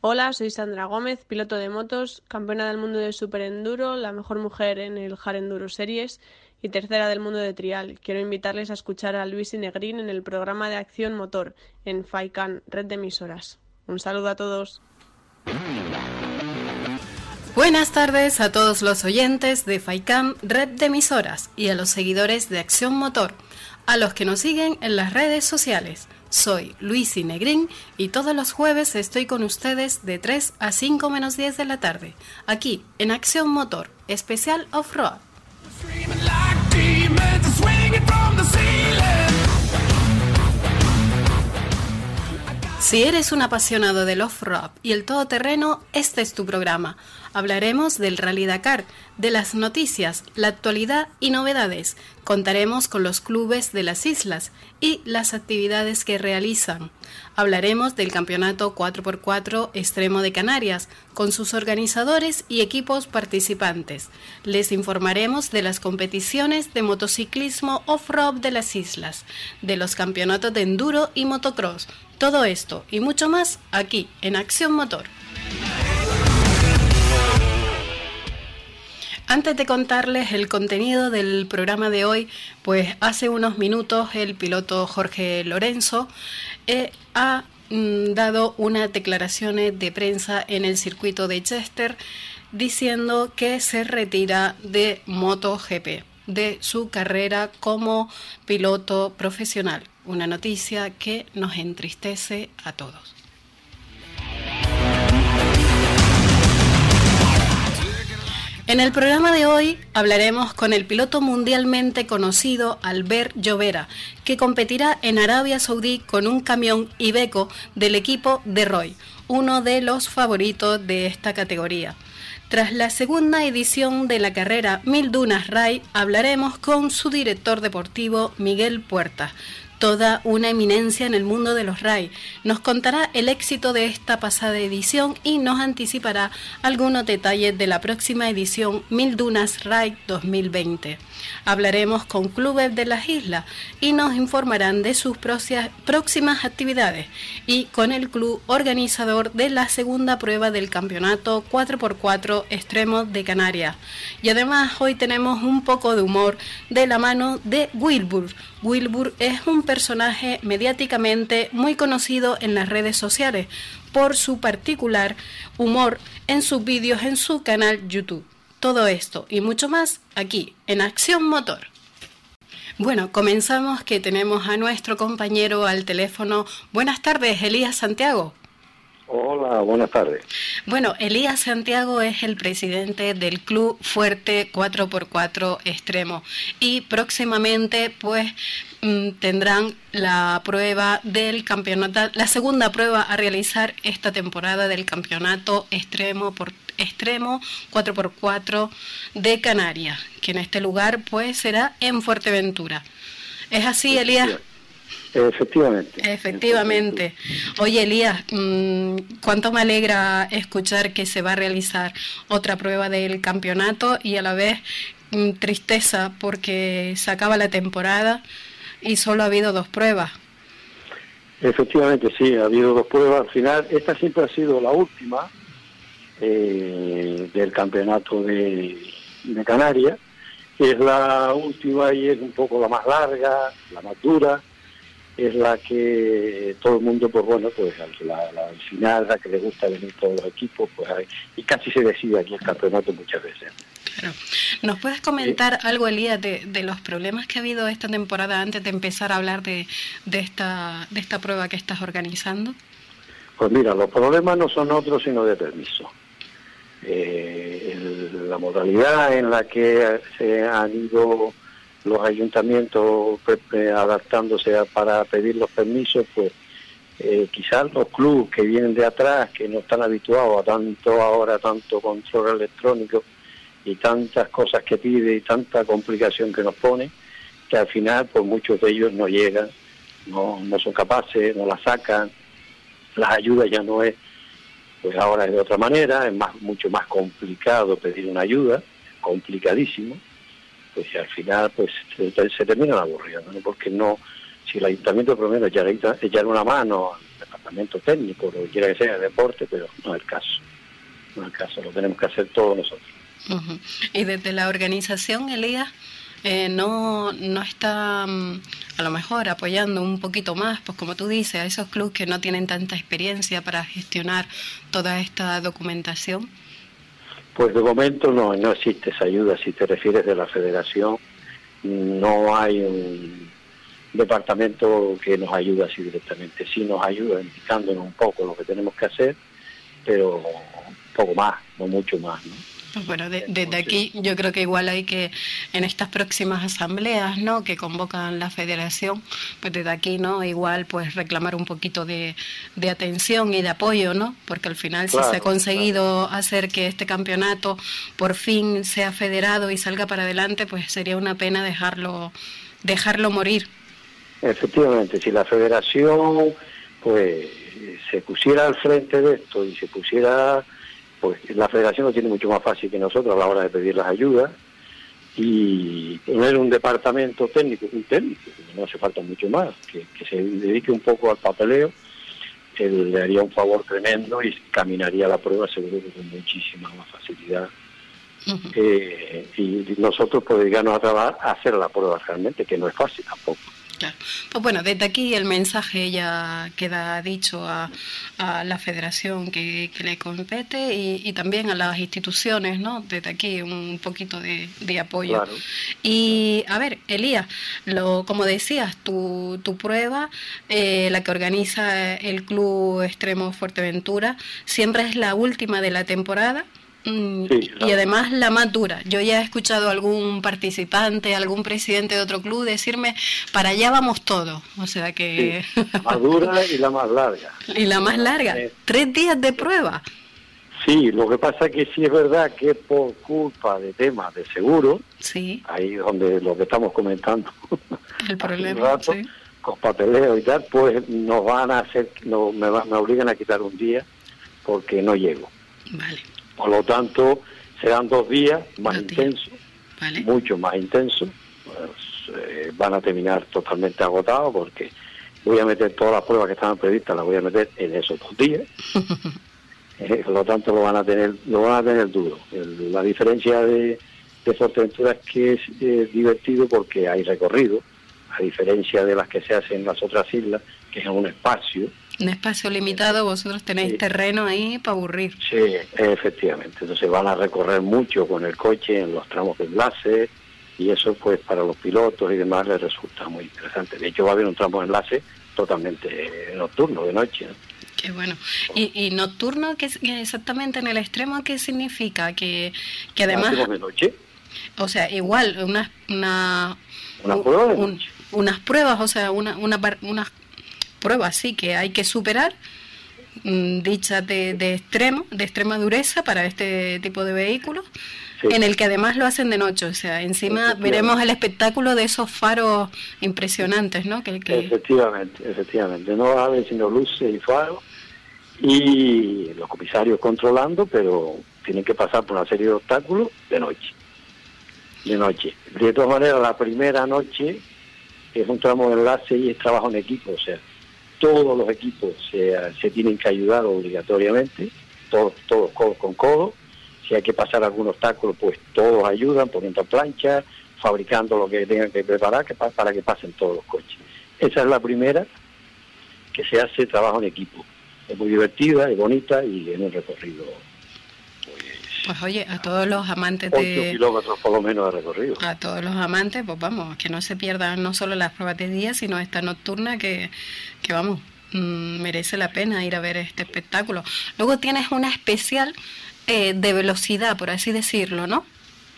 Hola, soy Sandra Gómez, piloto de motos, campeona del mundo de Super Enduro, la mejor mujer en el Hard Enduro Series y tercera del mundo de trial. Quiero invitarles a escuchar a Luis Inegrín en el programa de acción motor en FAICAN, red de emisoras. Un saludo a todos. Buenas tardes a todos los oyentes de FAICAM, red de emisoras, y a los seguidores de Acción Motor, a los que nos siguen en las redes sociales. Soy Luis Negrín y todos los jueves estoy con ustedes de 3 a 5 menos 10 de la tarde, aquí en Acción Motor, especial off-road. Si eres un apasionado del off-road y el todoterreno, este es tu programa. Hablaremos del Rally Dakar, de las noticias, la actualidad y novedades. Contaremos con los clubes de las islas y las actividades que realizan. Hablaremos del Campeonato 4x4 Extremo de Canarias, con sus organizadores y equipos participantes. Les informaremos de las competiciones de motociclismo off-road de las islas, de los campeonatos de enduro y motocross. Todo esto y mucho más aquí en Acción Motor. Antes de contarles el contenido del programa de hoy, pues hace unos minutos el piloto Jorge Lorenzo eh, ha mm, dado unas declaraciones de prensa en el circuito de Chester diciendo que se retira de MotoGP, de su carrera como piloto profesional. Una noticia que nos entristece a todos. En el programa de hoy hablaremos con el piloto mundialmente conocido Albert Llovera, que competirá en Arabia Saudí con un camión Ibeco del equipo de Roy, uno de los favoritos de esta categoría. Tras la segunda edición de la carrera Mil Dunas Ray, hablaremos con su director deportivo Miguel Puerta, toda una eminencia en el mundo de los RAI. Nos contará el éxito de esta pasada edición y nos anticipará algunos detalles de la próxima edición Mil Dunas RAI 2020. Hablaremos con clubes de las islas y nos informarán de sus próximas actividades y con el club organizador de la segunda prueba del campeonato 4x4 Extremos de Canarias. Y además hoy tenemos un poco de humor de la mano de Wilbur. Wilbur es un personaje mediáticamente muy conocido en las redes sociales por su particular humor en sus vídeos en su canal YouTube. Todo esto y mucho más aquí en Acción Motor. Bueno, comenzamos que tenemos a nuestro compañero al teléfono. Buenas tardes, Elías Santiago. Hola, buenas tardes. Bueno, Elías Santiago es el presidente del Club Fuerte 4x4 Extremo y próximamente pues mm, tendrán la prueba del campeonato, la segunda prueba a realizar esta temporada del campeonato extremo por extremo 4x4 de Canarias, que en este lugar pues será en Fuerteventura. ¿Es así, Elías? Efectivamente. Efectivamente. Oye, Elías, mm, cuánto me alegra escuchar que se va a realizar otra prueba del campeonato y a la vez mm, tristeza porque se acaba la temporada y solo ha habido dos pruebas. Efectivamente, sí, ha habido dos pruebas. Al final, esta siempre ha sido la última eh, del campeonato de, de Canarias. Es la última y es un poco la más larga, la más dura es la que todo el mundo, pues bueno, pues al, final, la que le gusta venir todos los equipos, pues y casi se decide aquí el campeonato muchas veces. Claro. ¿Nos puedes comentar algo, Elías, de, de, los problemas que ha habido esta temporada antes de empezar a hablar de, de, esta, de esta prueba que estás organizando? Pues mira, los problemas no son otros sino de permiso. Eh, la modalidad en la que se han ido los ayuntamientos pues, eh, adaptándose para pedir los permisos, pues eh, quizás los clubes que vienen de atrás, que no están habituados a tanto ahora, tanto control electrónico y tantas cosas que pide y tanta complicación que nos pone, que al final pues muchos de ellos no llegan, no, no son capaces, no la sacan, las ayudas ya no es, pues ahora es de otra manera, es más mucho más complicado pedir una ayuda, complicadísimo pues al final pues se, terminan aburriendo, ¿no? porque no, si el ayuntamiento por lo menos echara una mano departamento técnico, lo que quiera que sea, deporte, pero no es el caso. No es el caso, lo tenemos que hacer todos nosotros. Y desde la organización, Elías, eh, no, no está mm, a lo mejor apoyando un poquito más, pues como tú dices, a esos clubes que no tienen tanta experiencia para gestionar toda esta documentación? Pues de momento no, no existe esa ayuda. Si te refieres de la federación, no hay un departamento que nos ayude así directamente. Sí nos ayuda indicándonos un poco lo que tenemos que hacer, pero poco más, no mucho más. ¿no? Bueno, desde aquí yo creo que igual hay que, en estas próximas asambleas, ¿no? Que convocan la federación, pues desde aquí, ¿no? Igual, pues reclamar un poquito de, atención y de apoyo, ¿no? Porque al final si se ha conseguido hacer que este campeonato por fin sea federado y salga para adelante, pues sería una pena dejarlo, dejarlo morir. Efectivamente, si la federación, pues, se pusiera al frente de esto y se pusiera pues la federación lo tiene mucho más fácil que nosotros a la hora de pedir las ayudas y tener un departamento técnico, un técnico, no hace falta mucho más, que, se dedique un poco al papeleo, le haría un favor tremendo y caminaría la prueba seguro que con muchísima más facilidad. Eh, y nosotros podríamos a trabajar a hacer la prueba realmente, que no es fácil tampoco. Pues bueno, desde aquí el mensaje ya queda dicho a, la federación que, le compete y, también a las instituciones, ¿no? Desde aquí un poquito de, apoyo. Y a ver, Elías, lo, como decías, tu, tu prueba, eh, la que organiza el Club Extremo Fuerteventura, siempre es la última de la temporada. Mm, y además la más dura. Yo ya he escuchado a algún participante, algún presidente de otro club decirme, para allá vamos todos. O sea que... la más dura y la más larga. Y la más larga. Tres días de prueba. Sí, lo que pasa es que sí es verdad que por culpa de temas de seguro, sí. ahí donde lo que estamos comentando, el problema, con papeleo y tal, pues nos van a hacer, no, me, me obligan a quitar un día porque no llego. Vale. Por lo tanto, serán dos días más intensos, mucho más intensos. Pues, eh, van a terminar totalmente agotados porque voy a meter todas las pruebas que estaban previstas, las voy a meter en esos dos días. Eh, por lo tanto, lo van a tener, lo van a tener duro. la diferencia de, de Fuerteventura es que es eh, divertido porque hay recorrido, a diferencia de las que se hacen en las otras islas, que es un espacio un espacio limitado, vosotros tenéis terreno ahí para aburrir. Sí, efectivamente. Entonces van a recorrer mucho con el coche en los tramos de enlace y eso pues para los pilotos y demás les resulta muy interesante. De hecho va a haber un tramo de enlace totalmente nocturno, de noche. Qué bueno. ¿Y, y nocturno qué, exactamente en el extremo qué significa? Que, que además... de noche. O sea, igual, una, una, una unas pruebas, o sea, una, una, unas pruebas sí que hay que superar, mm, dichas de, de, extremo, de extrema dureza para este tipo de vehículos, en el que además lo hacen de noche, o sea, encima veremos el espectáculo de esos faros impresionantes, ¿no? Que, Efectivamente, efectivamente, no va a haber sino luces y faros y los comisarios controlando, pero tienen que pasar por una serie de obstáculos de noche. De noche. De todas maneras, la primera noche es un tramo de enlace y es trabajo en equipo, o sea, todos los equipos se, tienen que ayudar obligatoriamente, todos, todos codo con codo. Si hay que pasar algún obstáculo, pues todos ayudan poniendo plancha, fabricando lo que tengan que preparar para que pasen todos los coches. Esa es la primera que se hace trabajo en equipo. Es muy divertida, es bonita y en un recorrido pues oye, a todos los amantes de... kilómetros por lo menos de recorrido. A todos los amantes, pues vamos, que no se pierdan no solo las pruebas de día, sino esta nocturna que, que vamos, mm, merece la pena ir a ver este espectáculo. Luego tienes una especial eh, de velocidad, por así decirlo, ¿no?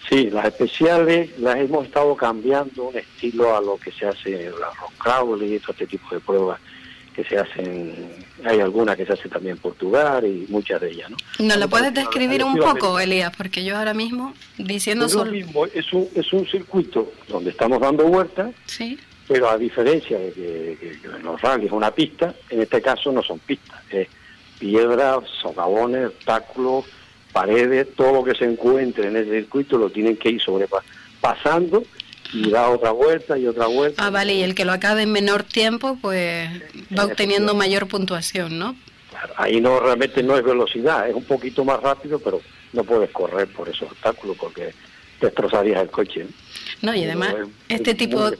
Sí, las especiales las hemos estado cambiando un estilo a lo que se hace en la rock y todo este tipo de pruebas que se hacen, hay algunas que se hacen también en Portugal y muchas de ellas, ¿no? ¿No lo puedes describir un poco, Elías? Porque yo ahora mismo, diciendo es solo... Mismo, es, un, es un circuito donde estamos dando vueltas, sí. pero a diferencia de que, en los rallies una pista, en este caso no son pistas, es piedras, socavones, obstáculos, paredes, todo lo que se encuentre en ese circuito lo tienen que ir sobrepasando y da otra vuelta y otra vuelta. Ah, vale, y el que lo acabe en menor tiempo, pues va obteniendo mayor puntuación, ¿no? ahí no realmente no es velocidad, es un poquito más rápido, pero no puedes correr por esos obstáculos porque destrozarías el coche. No, y además este tipo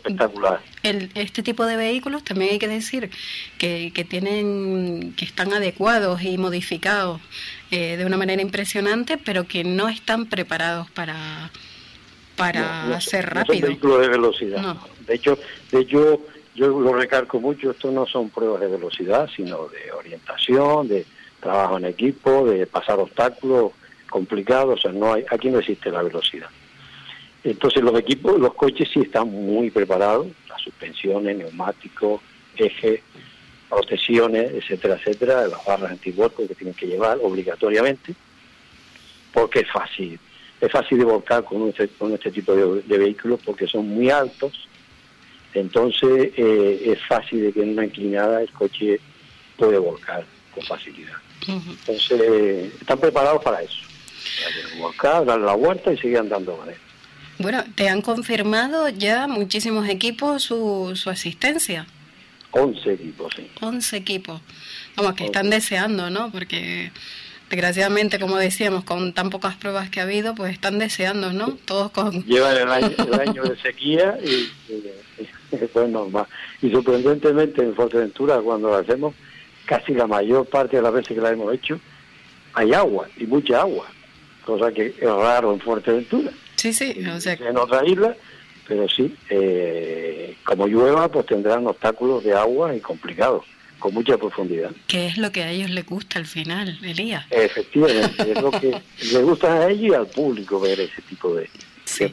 el, este tipo de vehículos también hay que decir que, que tienen que están adecuados y modificados eh, de una manera impresionante, pero que no están preparados para para ser rápido. vehículos de velocidad. De hecho, de hecho yo lo recalco mucho, esto no son pruebas de velocidad, sino de orientación, de trabajo en equipo, de pasar obstáculos complicados, o sea, no hay, aquí no existe la velocidad. Entonces los equipos, los coches sí están muy preparados, las suspensiones, neumáticos, ejes, protecciones, etcétera, etcétera, las barras antivuelco que tienen que llevar obligatoriamente, porque es fácil, es fácil de volcar con, este, con este tipo de, vehículos porque son muy altos, entonces eh, es fácil de que en una inclinada el coche puede volcar con facilidad. Entonces están preparados para eso, para volcar, dar la vuelta y seguir andando con él. Bueno, ¿te han confirmado ya muchísimos equipos su, su asistencia? 11 equipos, sí. 11 equipos. Vamos, que están deseando, ¿no? Porque desgraciadamente, como decíamos, con tan pocas pruebas que ha habido, pues están deseando, ¿no? Todos con... Llevan el año, de sequía y, y, normal. Y sorprendentemente en Fuerteventura, cuando lo hacemos, casi la mayor parte de las veces que la hemos hecho, hay agua, y mucha agua, cosa que es raro en Fuerteventura. Sí, sí, En otra isla, pero sí, eh, como llueva, pues tendrán obstáculos de agua y complicados, con mucha profundidad. ¿Qué es lo que a ellos les gusta al final, Elías? Efectivamente, es lo que les gusta a ellos y al público ver ese tipo de,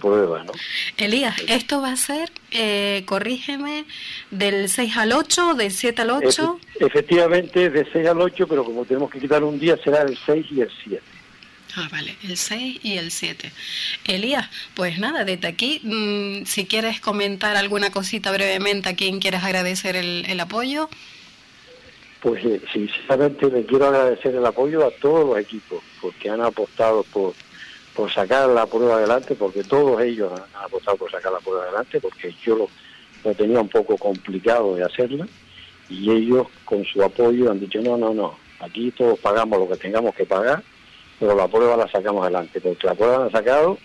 pruebas, ¿no? Elías, ¿esto va a ser, eh, corrígeme, del 6 al 8, del 7 al 8? efectivamente, de 6 al 8, pero como tenemos que quitar un día, será el 6 y el 7. Ah, vale, el 6 y el 7. Elías, pues nada, desde aquí, mm, si quieres comentar alguna cosita brevemente a quien quieres agradecer el, apoyo. Pues eh, sinceramente le quiero agradecer el apoyo a todos los equipos, porque han apostado por, por sacar la prueba adelante, porque todos ellos han, apostado por sacar la prueba adelante, porque yo lo, lo tenía un poco complicado de hacerla, y ellos con su apoyo han dicho, no, no, no, aquí todos pagamos lo que tengamos que pagar, pero la prueba la sacamos adelante, porque la prueba la han sacado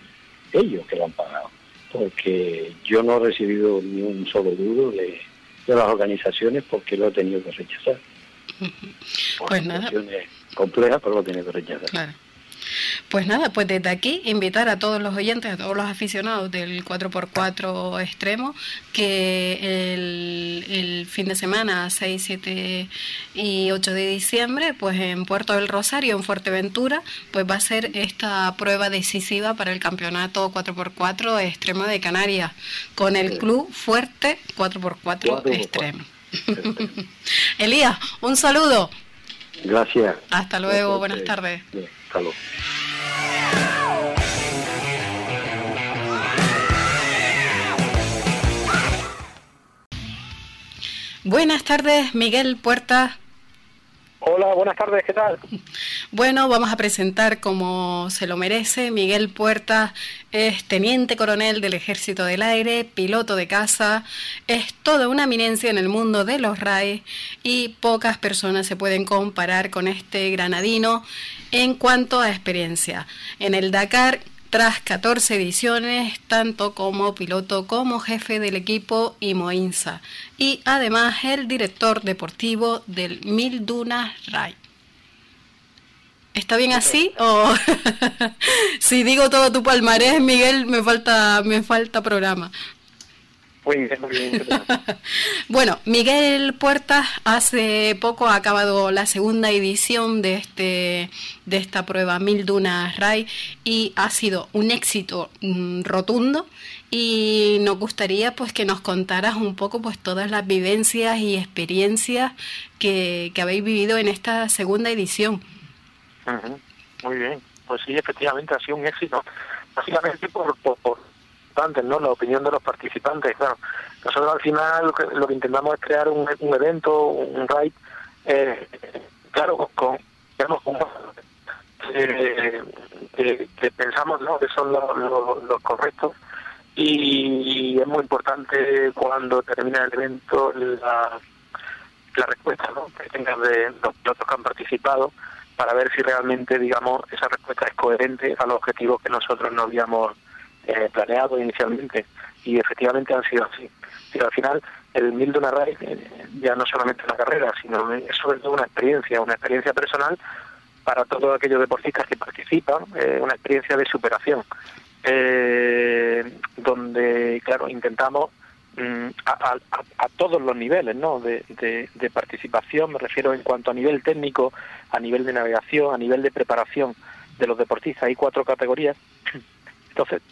ellos que la han pagado, porque yo no he recibido ni un solo duro de, las organizaciones porque lo he tenido que rechazar. pues nada. complejas, pero lo he tenido que rechazar. Claro. Pues nada, pues desde aquí invitar a todos los oyentes, a todos los aficionados del 4x4 extremo, que el, fin de semana 6, 7 y 8 de diciembre, pues en Puerto del Rosario, en Fuerteventura, pues va a ser esta prueba decisiva para el campeonato 4x4 extremo de Canarias, con el club Fuerte 4x4 extremo. Elías, un saludo. Gracias. Hasta luego, buenas tardes. Buenas tardes, Miguel Puerta. Hola, buenas tardes, ¿qué tal? Bueno, vamos a presentar como se lo merece. Miguel Puerta es teniente coronel del Ejército del Aire, piloto de caza, es toda una eminencia en el mundo de los RAE y pocas personas se pueden comparar con este granadino en cuanto a experiencia. En el Dakar tras 14 ediciones, tanto como piloto como jefe del equipo Imoinsa, y además el director deportivo del Mil Dunas Ray. ¿Está bien así? O si digo todo tu palmarés, Miguel, me falta, me falta programa. bueno, Miguel Puertas hace poco ha acabado la segunda edición de este de esta prueba Mil Dunas Ray y ha sido un éxito mm, rotundo. Y nos gustaría pues que nos contaras un poco pues todas las vivencias y experiencias que, habéis vivido en esta segunda edición. Muy bien, pues sí, efectivamente ha sido un éxito, básicamente por La opinión de los participantes. Claro, nosotros al final lo que, intentamos es crear un, evento, un raid, eh, claro, con, digamos, eh, que, pensamos ¿no? que son los, correctos y es muy importante cuando termina el evento la, la respuesta ¿no? que tengan de los pilotos que han participado para ver si realmente digamos esa respuesta es coherente a los objetivos que nosotros nos habíamos eh, planeado inicialmente y efectivamente han sido así. Pero al final el Mil de una Raid eh, ya no solamente una carrera, sino es sobre todo una experiencia, una experiencia personal para todos aquellos deportistas que participan, eh, una experiencia de superación, eh, donde, claro, intentamos mm, a, todos los niveles ¿no? De, participación, me refiero en cuanto a nivel técnico, a nivel de navegación, a nivel de preparación de los deportistas, hay cuatro categorías. Entonces,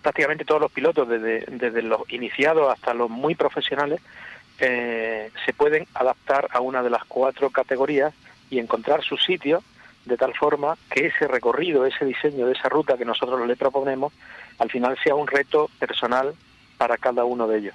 prácticamente todos los pilotos, desde, desde los iniciados hasta los muy profesionales, eh, se pueden adaptar a una de las cuatro categorías y encontrar su sitio de tal forma que ese recorrido, ese diseño de esa ruta que nosotros le proponemos, al final sea un reto personal para cada uno de ellos.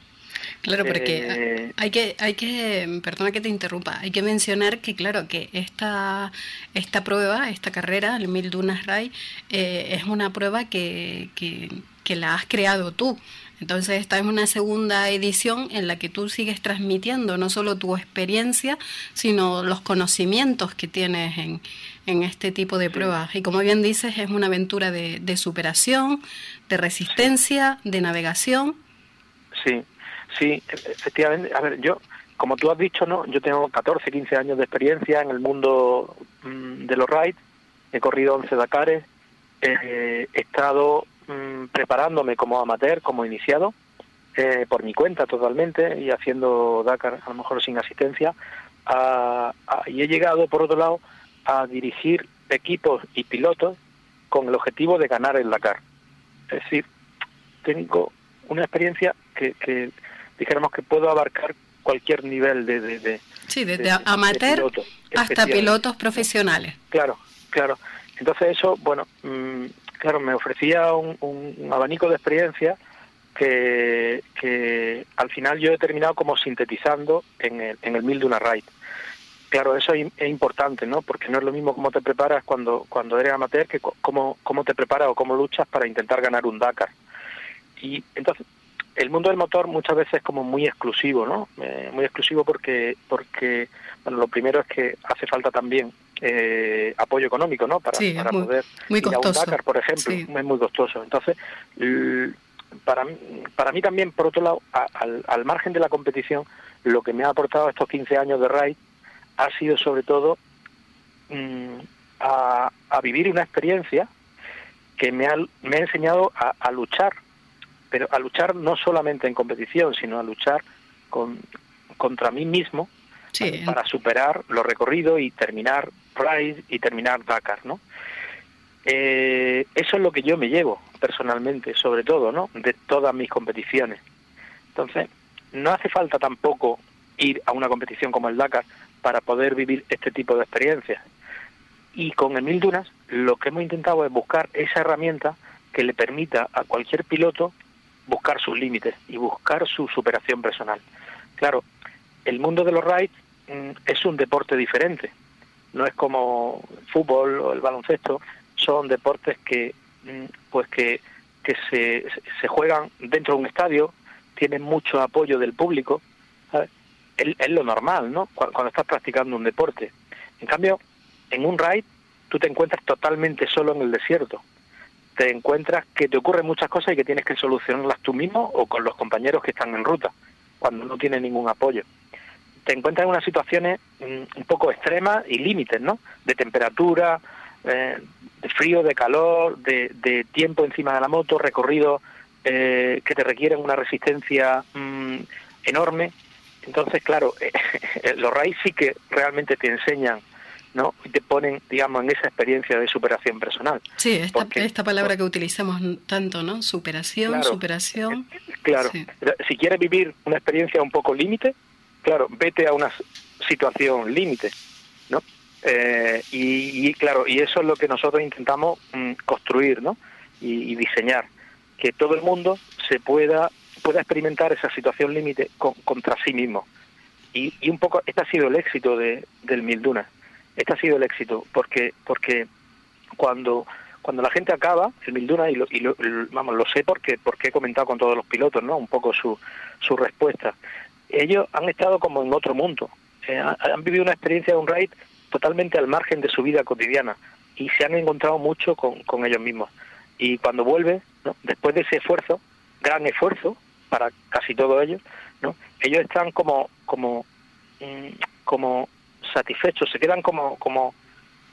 Claro, porque eh, hay que, hay que, perdona que te interrumpa, hay que mencionar que claro que esta, esta prueba, esta carrera, el Mil Dunas Ray, eh, es una prueba que, que, que la has creado tú. Entonces esta es una segunda edición en la que tú sigues transmitiendo no solo tu experiencia, sino los conocimientos que tienes en, en este tipo de pruebas. Y como bien dices, es una aventura de, de superación, de resistencia, de navegación. Sí, sí, efectivamente. A ver, yo, como tú has dicho, no, yo tengo 14, 15 años de experiencia en el mundo mm, de los rides, he corrido 11 Dakares, he estado Mm, preparándome como amateur, como iniciado, eh, por mi cuenta totalmente y haciendo Dakar a lo mejor sin asistencia, y he llegado por otro lado a dirigir equipos y pilotos con el objetivo de ganar el Dakar. Es decir, tengo una experiencia que, dijéramos que puedo abarcar cualquier nivel de... de, sí, desde amateur hasta pilotos profesionales. Claro, claro. Entonces eso, bueno, mm, claro, me ofrecía un, abanico de experiencia que, al final yo he terminado como sintetizando en el, en el mil de una raid. Claro, eso es, importante, ¿no? Porque no es lo mismo cómo te preparas cuando, cuando eres amateur que cómo, cómo te preparas o cómo luchas para intentar ganar un Dakar. Y entonces, el mundo del motor muchas veces es como muy exclusivo, ¿no? Eh, muy exclusivo porque, porque, bueno, lo primero es que hace falta también eh, apoyo económico, ¿no? Para, para poder muy ir a un Dakar, por ejemplo, es muy costoso. Entonces, para, para mí también, por otro lado, al, al, margen de la competición, lo que me ha aportado estos 15 años de ride ha sido sobre todo mm, a, a, vivir una experiencia que me ha, me ha enseñado a, a, luchar, pero a luchar no solamente en competición, sino a luchar con, contra mí mismo para superar los recorridos y terminar Pride y terminar Dakar, ¿no? Eh, eso es lo que yo me llevo personalmente, sobre todo, ¿no? De todas mis competiciones. Entonces, no hace falta tampoco ir a una competición como el Dakar para poder vivir este tipo de experiencias. Y con el Mil Dunas lo que hemos intentado es buscar esa herramienta que le permita a cualquier piloto buscar sus límites y buscar su superación personal. Claro, el mundo de los rides mm, es un deporte diferente no es como el fútbol o el baloncesto, son deportes que mm, pues que, que se, se juegan dentro de un estadio, tienen mucho apoyo del público, Es, lo normal, ¿no? Cuando, estás practicando un deporte. En cambio, en un ride tú te encuentras totalmente solo en el desierto. Te encuentras que te ocurren muchas cosas y que tienes que solucionarlas tú mismo o con los compañeros que están en ruta, cuando no tienes ningún apoyo te encuentras en unas situaciones mm, un poco extremas y límites, ¿no? De temperatura, eh, de frío, de calor, de, tiempo encima de la moto, recorrido eh, que te requieren una resistencia mm, enorme. Entonces, claro, los RAIs sí que realmente te enseñan ¿no? Y te ponen, digamos, en esa experiencia de superación personal. Sí, esta, esta palabra que utilizamos tanto, ¿no? Superación, superación. Claro, si quieres vivir una experiencia un poco límite, claro, vete a una situación límite, ¿no? Eh, y, claro, y eso es lo que nosotros intentamos mm, construir, ¿no? Y, diseñar, que todo el mundo se pueda pueda experimentar esa situación límite contra sí mismo. Y, y, un poco, este ha sido el éxito de, del Mil Dunas. Este ha sido el éxito, porque, porque cuando, cuando la gente acaba el Milduna y, lo, y lo, vamos lo sé porque porque he comentado con todos los pilotos no un poco su su respuesta. Ellos han estado como en otro mundo. Eh, han vivido una experiencia de un raid totalmente al margen de su vida cotidiana y se han encontrado mucho con, con ellos mismos. Y cuando vuelve ¿no? después de ese esfuerzo gran esfuerzo para casi todos ellos no ellos están como como mm, como satisfechos se quedan como como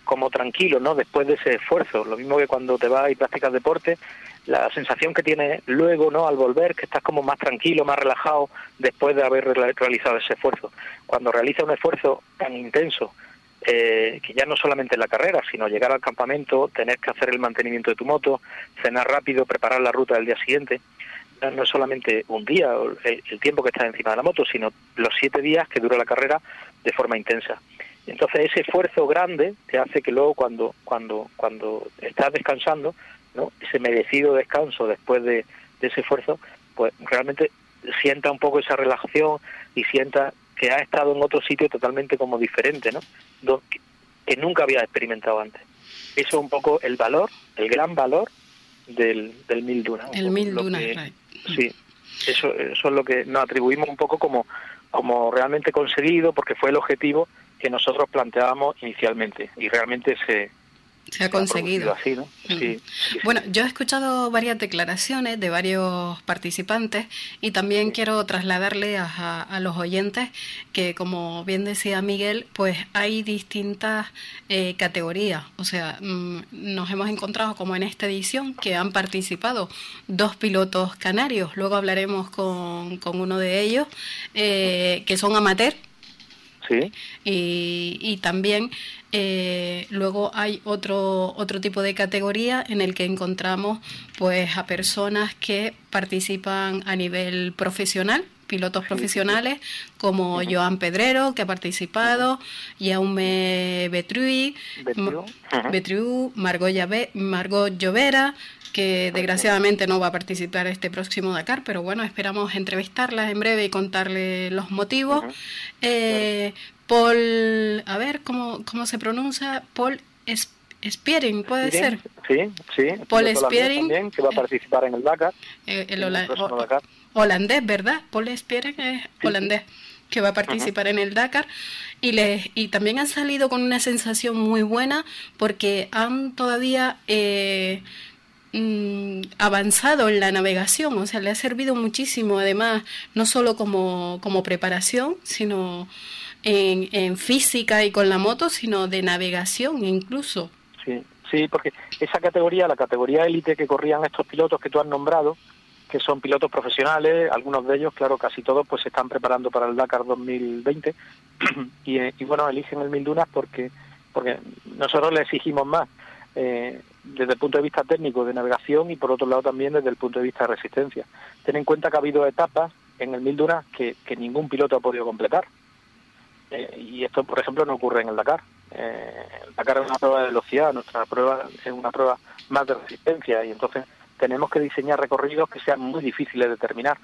como tranquilo, ¿no? Después de ese esfuerzo. Lo mismo que cuando te vas y practicas deporte, la sensación que tienes luego, ¿no? Al volver, que estás como más tranquilo, más relajado después de haber realizado ese esfuerzo. Cuando realizas un esfuerzo tan intenso, eh, que ya no solamente en la carrera, sino llegar al campamento, tener que hacer el mantenimiento de tu moto, cenar rápido, preparar la ruta del día siguiente, no es solamente un día, el, el tiempo que estás encima de la moto, sino los siete días que dura la carrera de forma intensa. Entonces ese esfuerzo grande te hace que luego cuando cuando cuando estás descansando, ¿no? ese merecido descanso después de, ese esfuerzo, pues realmente sienta un poco esa relajación y sienta que ha estado en otro sitio totalmente como diferente, ¿no? que, nunca había experimentado antes. Eso es un poco el valor, el gran valor del, del Mil Duna. El Mil Duna, Sí, eso, eso es lo que nos atribuimos un poco como, como realmente conseguido, porque fue el objetivo que nosotros planteábamos inicialmente. Y realmente se, se ha conseguido. Así, ¿no? sí, bueno, yo he escuchado varias declaraciones de varios participantes y también quiero trasladarle a, a, los oyentes que, como bien decía Miguel, pues hay distintas eh, categorías. O sea, mm, nos hemos encontrado como en esta edición que han participado dos pilotos canarios. Luego hablaremos con, con uno de ellos, eh, que son amateur Sí. Y, y también eh, luego hay otro, otro tipo de categoría en el que encontramos pues a personas que participan a nivel profesional, pilotos profesionales como Joan Pedrero, que ha participado, Jaume Betrui, Betriu, Margot, Margot Llovera, que desgraciadamente no va a participar este próximo Dakar, pero bueno, esperamos entrevistarla en breve y contarle los motivos. eh, Paul, a ver, ¿cómo, cómo se pronuncia? Paul Spiering, ¿puede ser? Sí, sí. Paul Spiering. También, que va a participar en el Dakar. Eh, el, holandés, ¿verdad? Paul Spiering es holandés que va a participar en el Dakar y les y también han salido con una sensación muy buena porque han todavía eh, Mm, avanzado en la navegación, o sea, le ha servido muchísimo, además, no solo como, como preparación, sino en, en física y con la moto, sino de navegación incluso. Sí, sí, porque esa categoría, la categoría élite que corrían estos pilotos que tú has nombrado, que son pilotos profesionales, algunos de ellos, claro, casi todos, pues se están preparando para el Dakar 2020 y, y bueno, eligen el Mil Dunas porque, porque nosotros le exigimos más. Eh, desde el punto de vista técnico de navegación y por otro lado también desde el punto de vista de resistencia. Ten en cuenta que ha habido etapas en el Mil Dunas que, que ningún piloto ha podido completar. Eh, y esto, por ejemplo, no ocurre en el Dakar. Eh, el Dakar es una prueba de velocidad, nuestra prueba es una prueba más de resistencia y entonces tenemos que diseñar recorridos que sean muy difíciles de terminar.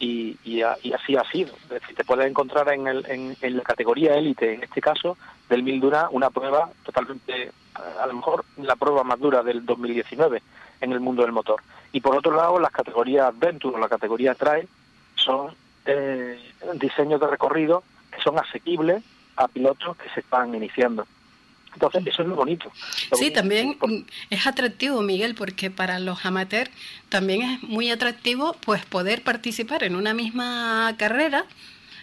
Y, así ha sido. Es decir, te puedes encontrar en, el, en, en la categoría élite, en este caso, del Mil Duna, una prueba totalmente a lo mejor la prueba más dura del 2019 en el mundo del motor. Y por otro lado, las categorías Adventure o la categoría Trail son eh, diseños de recorrido que son asequibles a pilotos que se están iniciando. Entonces, eso es lo bonito. sí, también es atractivo, Miguel, porque para los amateurs también es muy atractivo pues poder participar en una misma carrera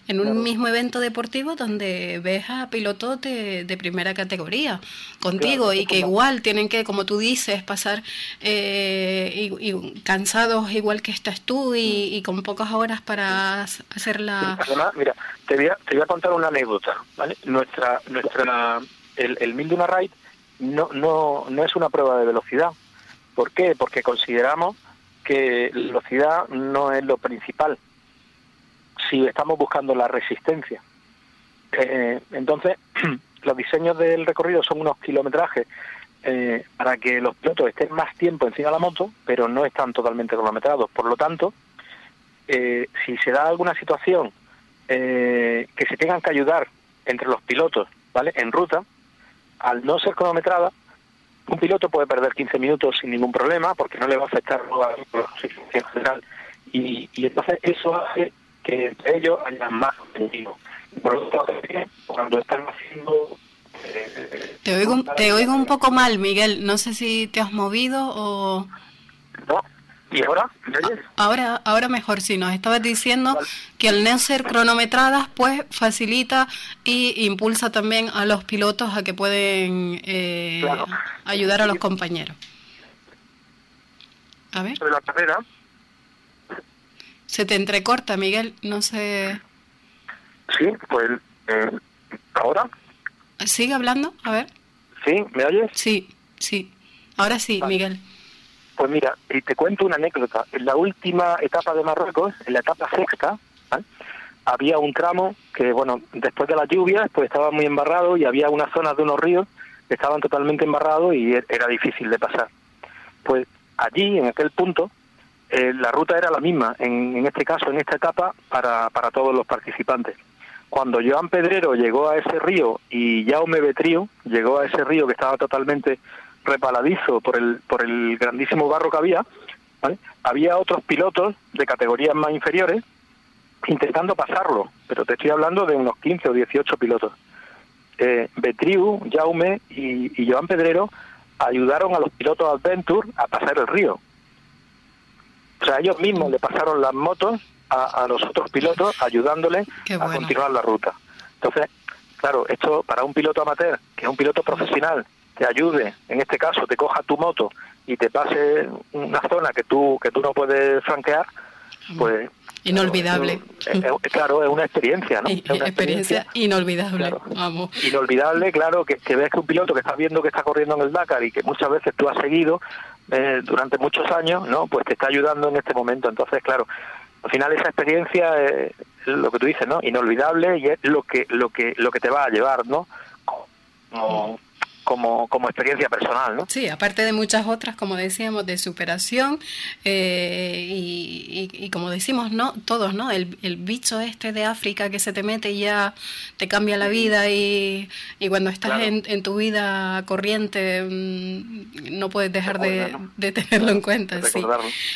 en un mismo evento deportivo donde ves a pilotos de, de primera categoría contigo y que igual tienen que, como tú dices, pasar eh, y, cansados igual que estás tú y, y, con pocas horas para hacer la... Además, mira, te voy, a, te voy a contar una anécdota, ¿vale? Nuestra, nuestra, el, el Mil Duna Ride no, no, no es una prueba de velocidad. ¿Por qué? Porque consideramos que la velocidad no es lo principal si estamos buscando la resistencia. Eh, entonces, los diseños del recorrido son unos kilometrajes eh, para que los pilotos estén más tiempo encima de la moto, pero no están totalmente cronometrados. Por lo tanto, eh, si se da alguna situación que se tengan que ayudar entre los pilotos, ¿vale? En ruta, al no ser cronometrada, un piloto puede perder 15 minutos sin ningún problema porque no le va a afectar a la en general. Y, y entonces eso hace que entre ellos haya más contenido. Por lo tanto, cuando están haciendo eh, te oigo, te oigo un poco mal, Miguel. No sé si te has movido o... No. ¿Y ahora? Ahora, ahora mejor, sí. Nos estabas diciendo que al no ser cronometradas, pues facilita y impulsa también a los pilotos a que pueden eh, ayudar a los compañeros. A ver. la carrera. Se te entrecorta, Miguel. No sé. Sí, pues eh, ahora. Sigue hablando, a ver. ¿Sí? ¿Me oyes? Sí, sí. Ahora sí, Miguel. Pues mira, y te cuento una anécdota. En la última etapa de Marruecos, en la etapa sexta, había un tramo que, bueno, después de las lluvias, pues estaba muy embarrado y había unas zonas de unos ríos que estaban totalmente embarrados y e-, era difícil de pasar. Pues allí, en aquel punto, eh, la ruta era la misma, en, en este caso, en esta etapa, para, para todos los participantes. Cuando Joan Pedrero llegó a ese río y Jaume Betrío llegó a ese río que estaba totalmente repaladizo por el, por el grandísimo barro que había, había otros pilotos de categorías más inferiores intentando pasarlo, pero te estoy hablando de unos 15 o 18 pilotos. Eh, Betriu, Jaume y, y Joan Pedrero ayudaron a los pilotos Adventure a pasar el río. O sea, ellos mismos le pasaron las motos a, los otros pilotos ayudándoles a continuar la ruta. Entonces, claro, esto para un piloto amateur, que es un piloto profesional, te ayude, en este caso, te coja tu moto y te pase una zona que tú que tú no puedes franquear, pues Inolvidable. claro, es una experiencia, ¿no? Es una experiencia, inolvidable, vamos. Inolvidable, claro, que, que, ves que un piloto que está viendo que está corriendo en el Dakar y que muchas veces tú has seguido eh, durante muchos años, ¿no? Pues te está ayudando en este momento. Entonces, claro, al final esa experiencia es lo que tú dices, ¿no? Inolvidable y es lo que lo que lo que te va a llevar, ¿no? Como, como, como experiencia personal, ¿no? Sí, aparte de muchas otras, como decíamos, de superación eh, y, como decimos, ¿no? Todos, ¿no? El, el, bicho este de África que se te mete y ya te cambia la vida y, y cuando estás en, en, tu vida corriente mm, no puedes dejar de, de, tenerlo en cuenta, sí.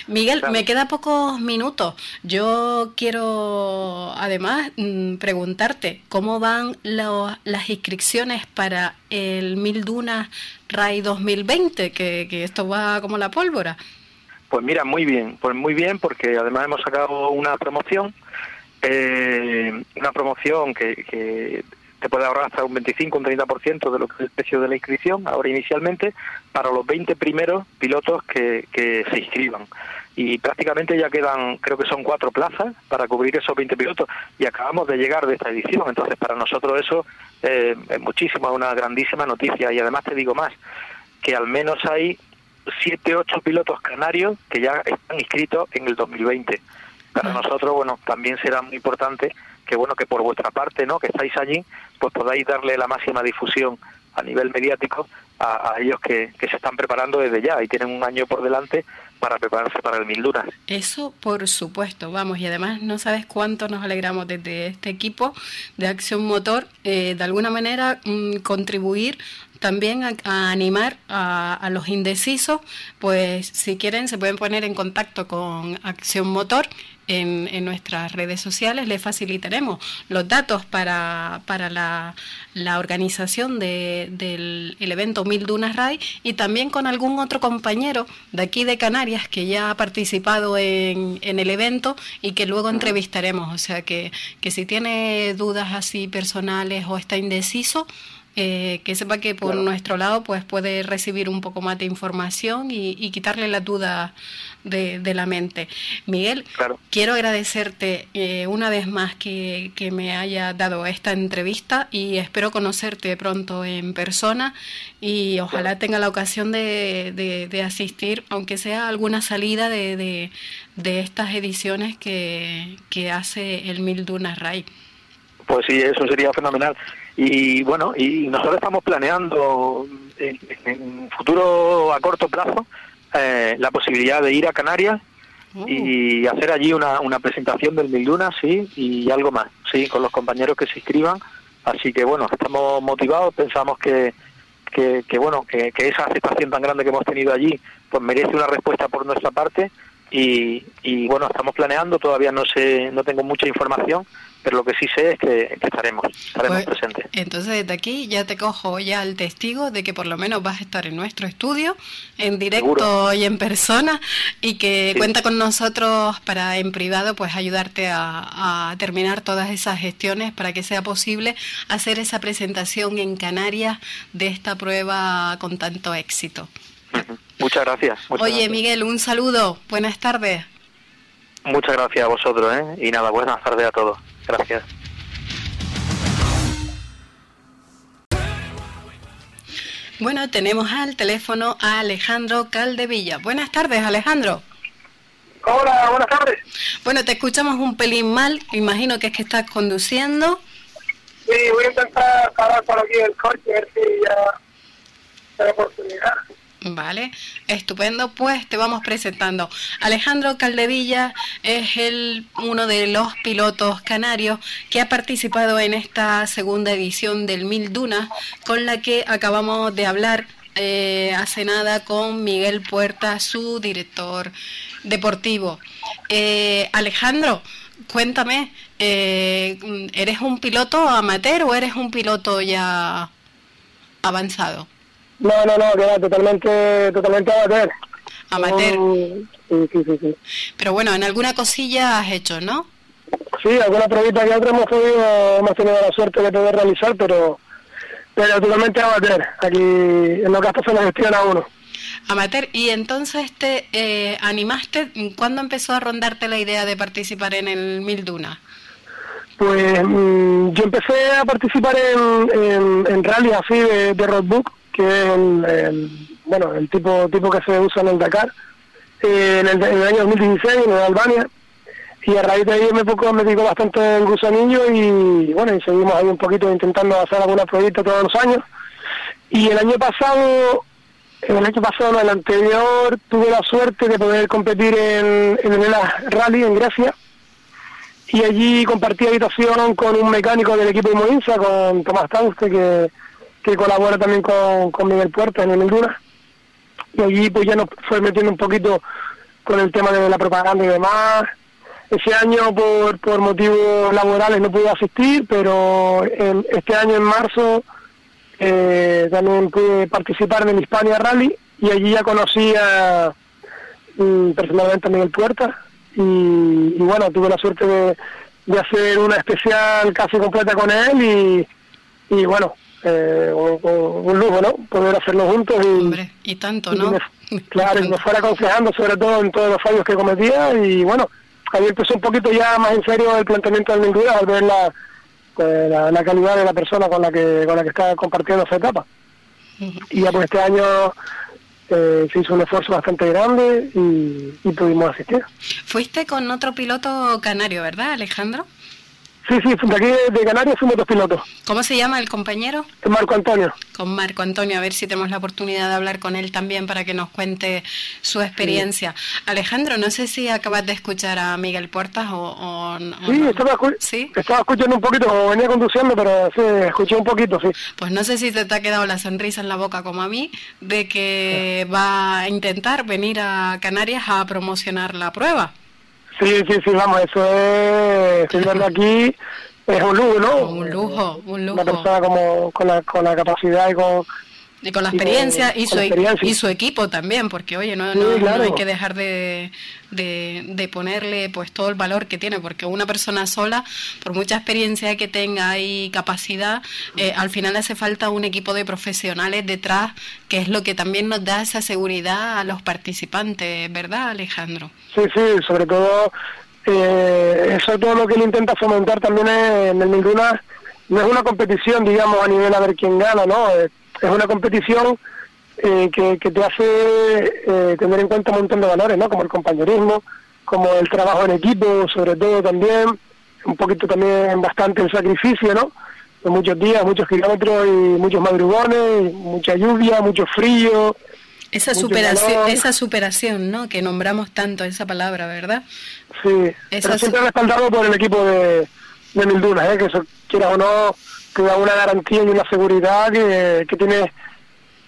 Miguel, me queda pocos minutos. Yo quiero, además, mm, preguntarte, ¿cómo van las inscripciones para el Mil Dunas RAI 2020, que, que esto va como la pólvora. Pues mira, muy bien, pues muy bien porque además hemos sacado una promoción, eh, una promoción que, que te puede ahorrar hasta un 25, un 30% de lo que es el precio de la inscripción, ahora inicialmente, para los 20 primeros pilotos que, que se inscriban y prácticamente ya quedan, creo que son cuatro plazas para cubrir esos 20 pilotos y acabamos de llegar de esta edición. Entonces, para nosotros eso eh, es muchísimo, es una grandísima noticia. Y además te digo más, que al menos hay siete, ocho pilotos canarios que ya están inscritos en el 2020. Para nosotros, bueno, también será muy importante que, bueno, que por vuestra parte, ¿no?, que estáis allí, pues podáis darle la máxima difusión a nivel mediático a, ellos que, que, se están preparando desde ya y tienen un año por delante para prepararse para el Mil Dunas. Eso por supuesto, vamos, y además no sabes cuánto nos alegramos desde este equipo de Acción Motor, eh, de alguna manera mm, contribuir también a, animar a, los indecisos, pues si quieren se pueden poner en contacto con Acción Motor en, nuestras redes sociales, les facilitaremos los datos para, para la, organización de, del evento Mil Dunas Ray y también con algún otro compañero de aquí de Canarias que ya ha participado en, en el evento y que luego entrevistaremos. O sea que, que si tiene dudas así personales o está indeciso, eh, que sepa que por nuestro lado pues puede recibir un poco más de información y, quitarle la duda de, la mente. Miguel, quiero agradecerte eh, una vez más que, me haya dado esta entrevista y espero conocerte pronto en persona y ojalá tenga la ocasión de, de, asistir, aunque sea alguna salida de, estas ediciones que, que hace el Mil Dunas Ray. Pues sí, eso sería fenomenal. Y bueno, y nosotros estamos planeando en, un futuro a corto plazo eh, la posibilidad de ir a Canarias oh. y hacer allí una, una presentación del Mil sí, y algo más, sí, con los compañeros que se inscriban. Así que bueno, estamos motivados, pensamos que, que, que bueno, que, que esa aceptación tan grande que hemos tenido allí, pues merece una respuesta por nuestra parte y, y bueno, estamos planeando, todavía no sé, no tengo mucha información, pero lo que sí sé es que, estaremos, estaremos pues, presentes. Entonces desde aquí ya te cojo ya el testigo de que por lo menos vas a estar en nuestro estudio, en directo y en persona, y que cuenta con nosotros para en privado pues ayudarte a, a, terminar todas esas gestiones para que sea posible hacer esa presentación en Canarias de esta prueba con tanto éxito. Muchas gracias. Oye Miguel, un saludo, buenas tardes. Muchas gracias a vosotros, ¿eh? y nada, buenas tardes a todos. Gracias. Bueno, tenemos al teléfono a Alejandro Caldevilla. Buenas tardes, Alejandro. Hola, buenas tardes. Bueno, te escuchamos un pelín mal. Imagino que es que estás conduciendo. Sí, voy a intentar parar por aquí el coche, a ver si ya hay oportunidad. Vale, estupendo. Pues te vamos presentando. Alejandro Caldevilla es el, uno de los pilotos canarios que ha participado en esta segunda edición del Mil Dunas, con la que acabamos de hablar eh, hace nada con Miguel Puerta, su director deportivo. Eh, Alejandro, cuéntame, eh, ¿eres un piloto amateur o eres un piloto ya avanzado? No, no, no, que totalmente, totalmente amateur. Amateur. sí, sí, sí, sí, Pero bueno, en alguna cosilla has hecho, ¿no? Sí, alguna pruebita que otra hemos podido, hemos tenido la suerte de poder realizar, pero, pero totalmente amateur. Aquí en los gastos se nos gestiona uno. Amateur, y entonces te eh, animaste, ¿cuándo empezó a rondarte la idea de participar en el Mil Duna? Pues mm, yo empecé a participar en, en, en rally así de, de roadbook que es el, bueno, el tipo, tipo que se usa en el Dakar, eh, en, el, año 2016 en Albania. Y a raíz de ahí me, poco, me digo bastante el gusanillo y bueno, y seguimos ahí un poquito intentando hacer alguna proyectos todos los años. Y el año pasado, el año pasado, el anterior, tuve la suerte de poder competir en, en el Rally en Grecia y allí compartí habitación con un mecánico del equipo de Moinsa, con Tomás Tauste, que que colabora también con, con Miguel Puerta en el. Y allí pues ya nos fue metiendo un poquito con el tema de la propaganda y demás. Ese año por, por motivos laborales no pude asistir, pero en, este año en marzo eh, también pude participar en el Hispania Rally y allí ya conocí a, mm, personalmente a Miguel Puerta y, y, bueno, tuve la suerte de, de hacer una especial casi completa con él y, y bueno, eh, un, lujo, ¿no? Poder hacerlo juntos y, Hombre, y tanto, ¿no? claro, y me fuera aconsejando sobre todo en todos los fallos que cometía y bueno, ahí empezó un poquito ya más en serio el planteamiento del Mingura al ver pues, la, la, calidad de la persona con la que con la que está compartiendo esa etapa. Y ya pues este año eh, se hizo un esfuerzo bastante grande y, y pudimos asistir. Fuiste con otro piloto canario, ¿verdad, Alejandro? Sí, sí, de aquí de Canarias fuimos dos pilotos. ¿Cómo se llama el compañero? Marco Antonio. Con Marco Antonio, a ver si tenemos la oportunidad de hablar con él también para que nos cuente su experiencia. Alejandro, no sé si acabas de escuchar a Miguel Puertas o, sí, estaba, ¿Sí? estaba escuchando un poquito, venía conduciendo, pero sí, escuché un poquito, sí. Pues no sé si te, te ha quedado la sonrisa en la boca como a mí, de que va a intentar venir a Canarias a promocionar la prueba. Sí, sí, sí, vamos, eso es, verlo aquí es un lujo, ¿no? Un lujo, un lujo. Una persona como, con, la, con la capacidad y con, y con la experiencia y, su, e- y su equipo también, porque oye, no, no, hay que dejar de, de, ponerle pues todo el valor que tiene, porque una persona sola, por mucha experiencia que tenga y capacidad, eh, al final hace falta un equipo de profesionales detrás, que es lo que también nos da esa seguridad a los participantes, ¿verdad Alejandro? Sí, sí, sobre todo eh, eso es todo lo que él intenta fomentar también en el Ninguna, no es una competición, digamos, a nivel a ver quién gana, ¿no? Es una competición eh, que, que, te hace eh, tener en cuenta un montón de valores, ¿no? Como el compañerismo, como el trabajo en equipo, sobre todo también, un poquito también bastante el sacrificio, ¿no? De muchos días, muchos kilómetros y muchos madrugones, mucha lluvia, mucho frío. Esa superación, esa superación, ¿no? Que nombramos tanto esa palabra, ¿verdad? Sí, pero siempre respaldado por el equipo de, de Mildunas, ¿eh? Que eso, quieras o no, te da una garantía y una seguridad que, que tiene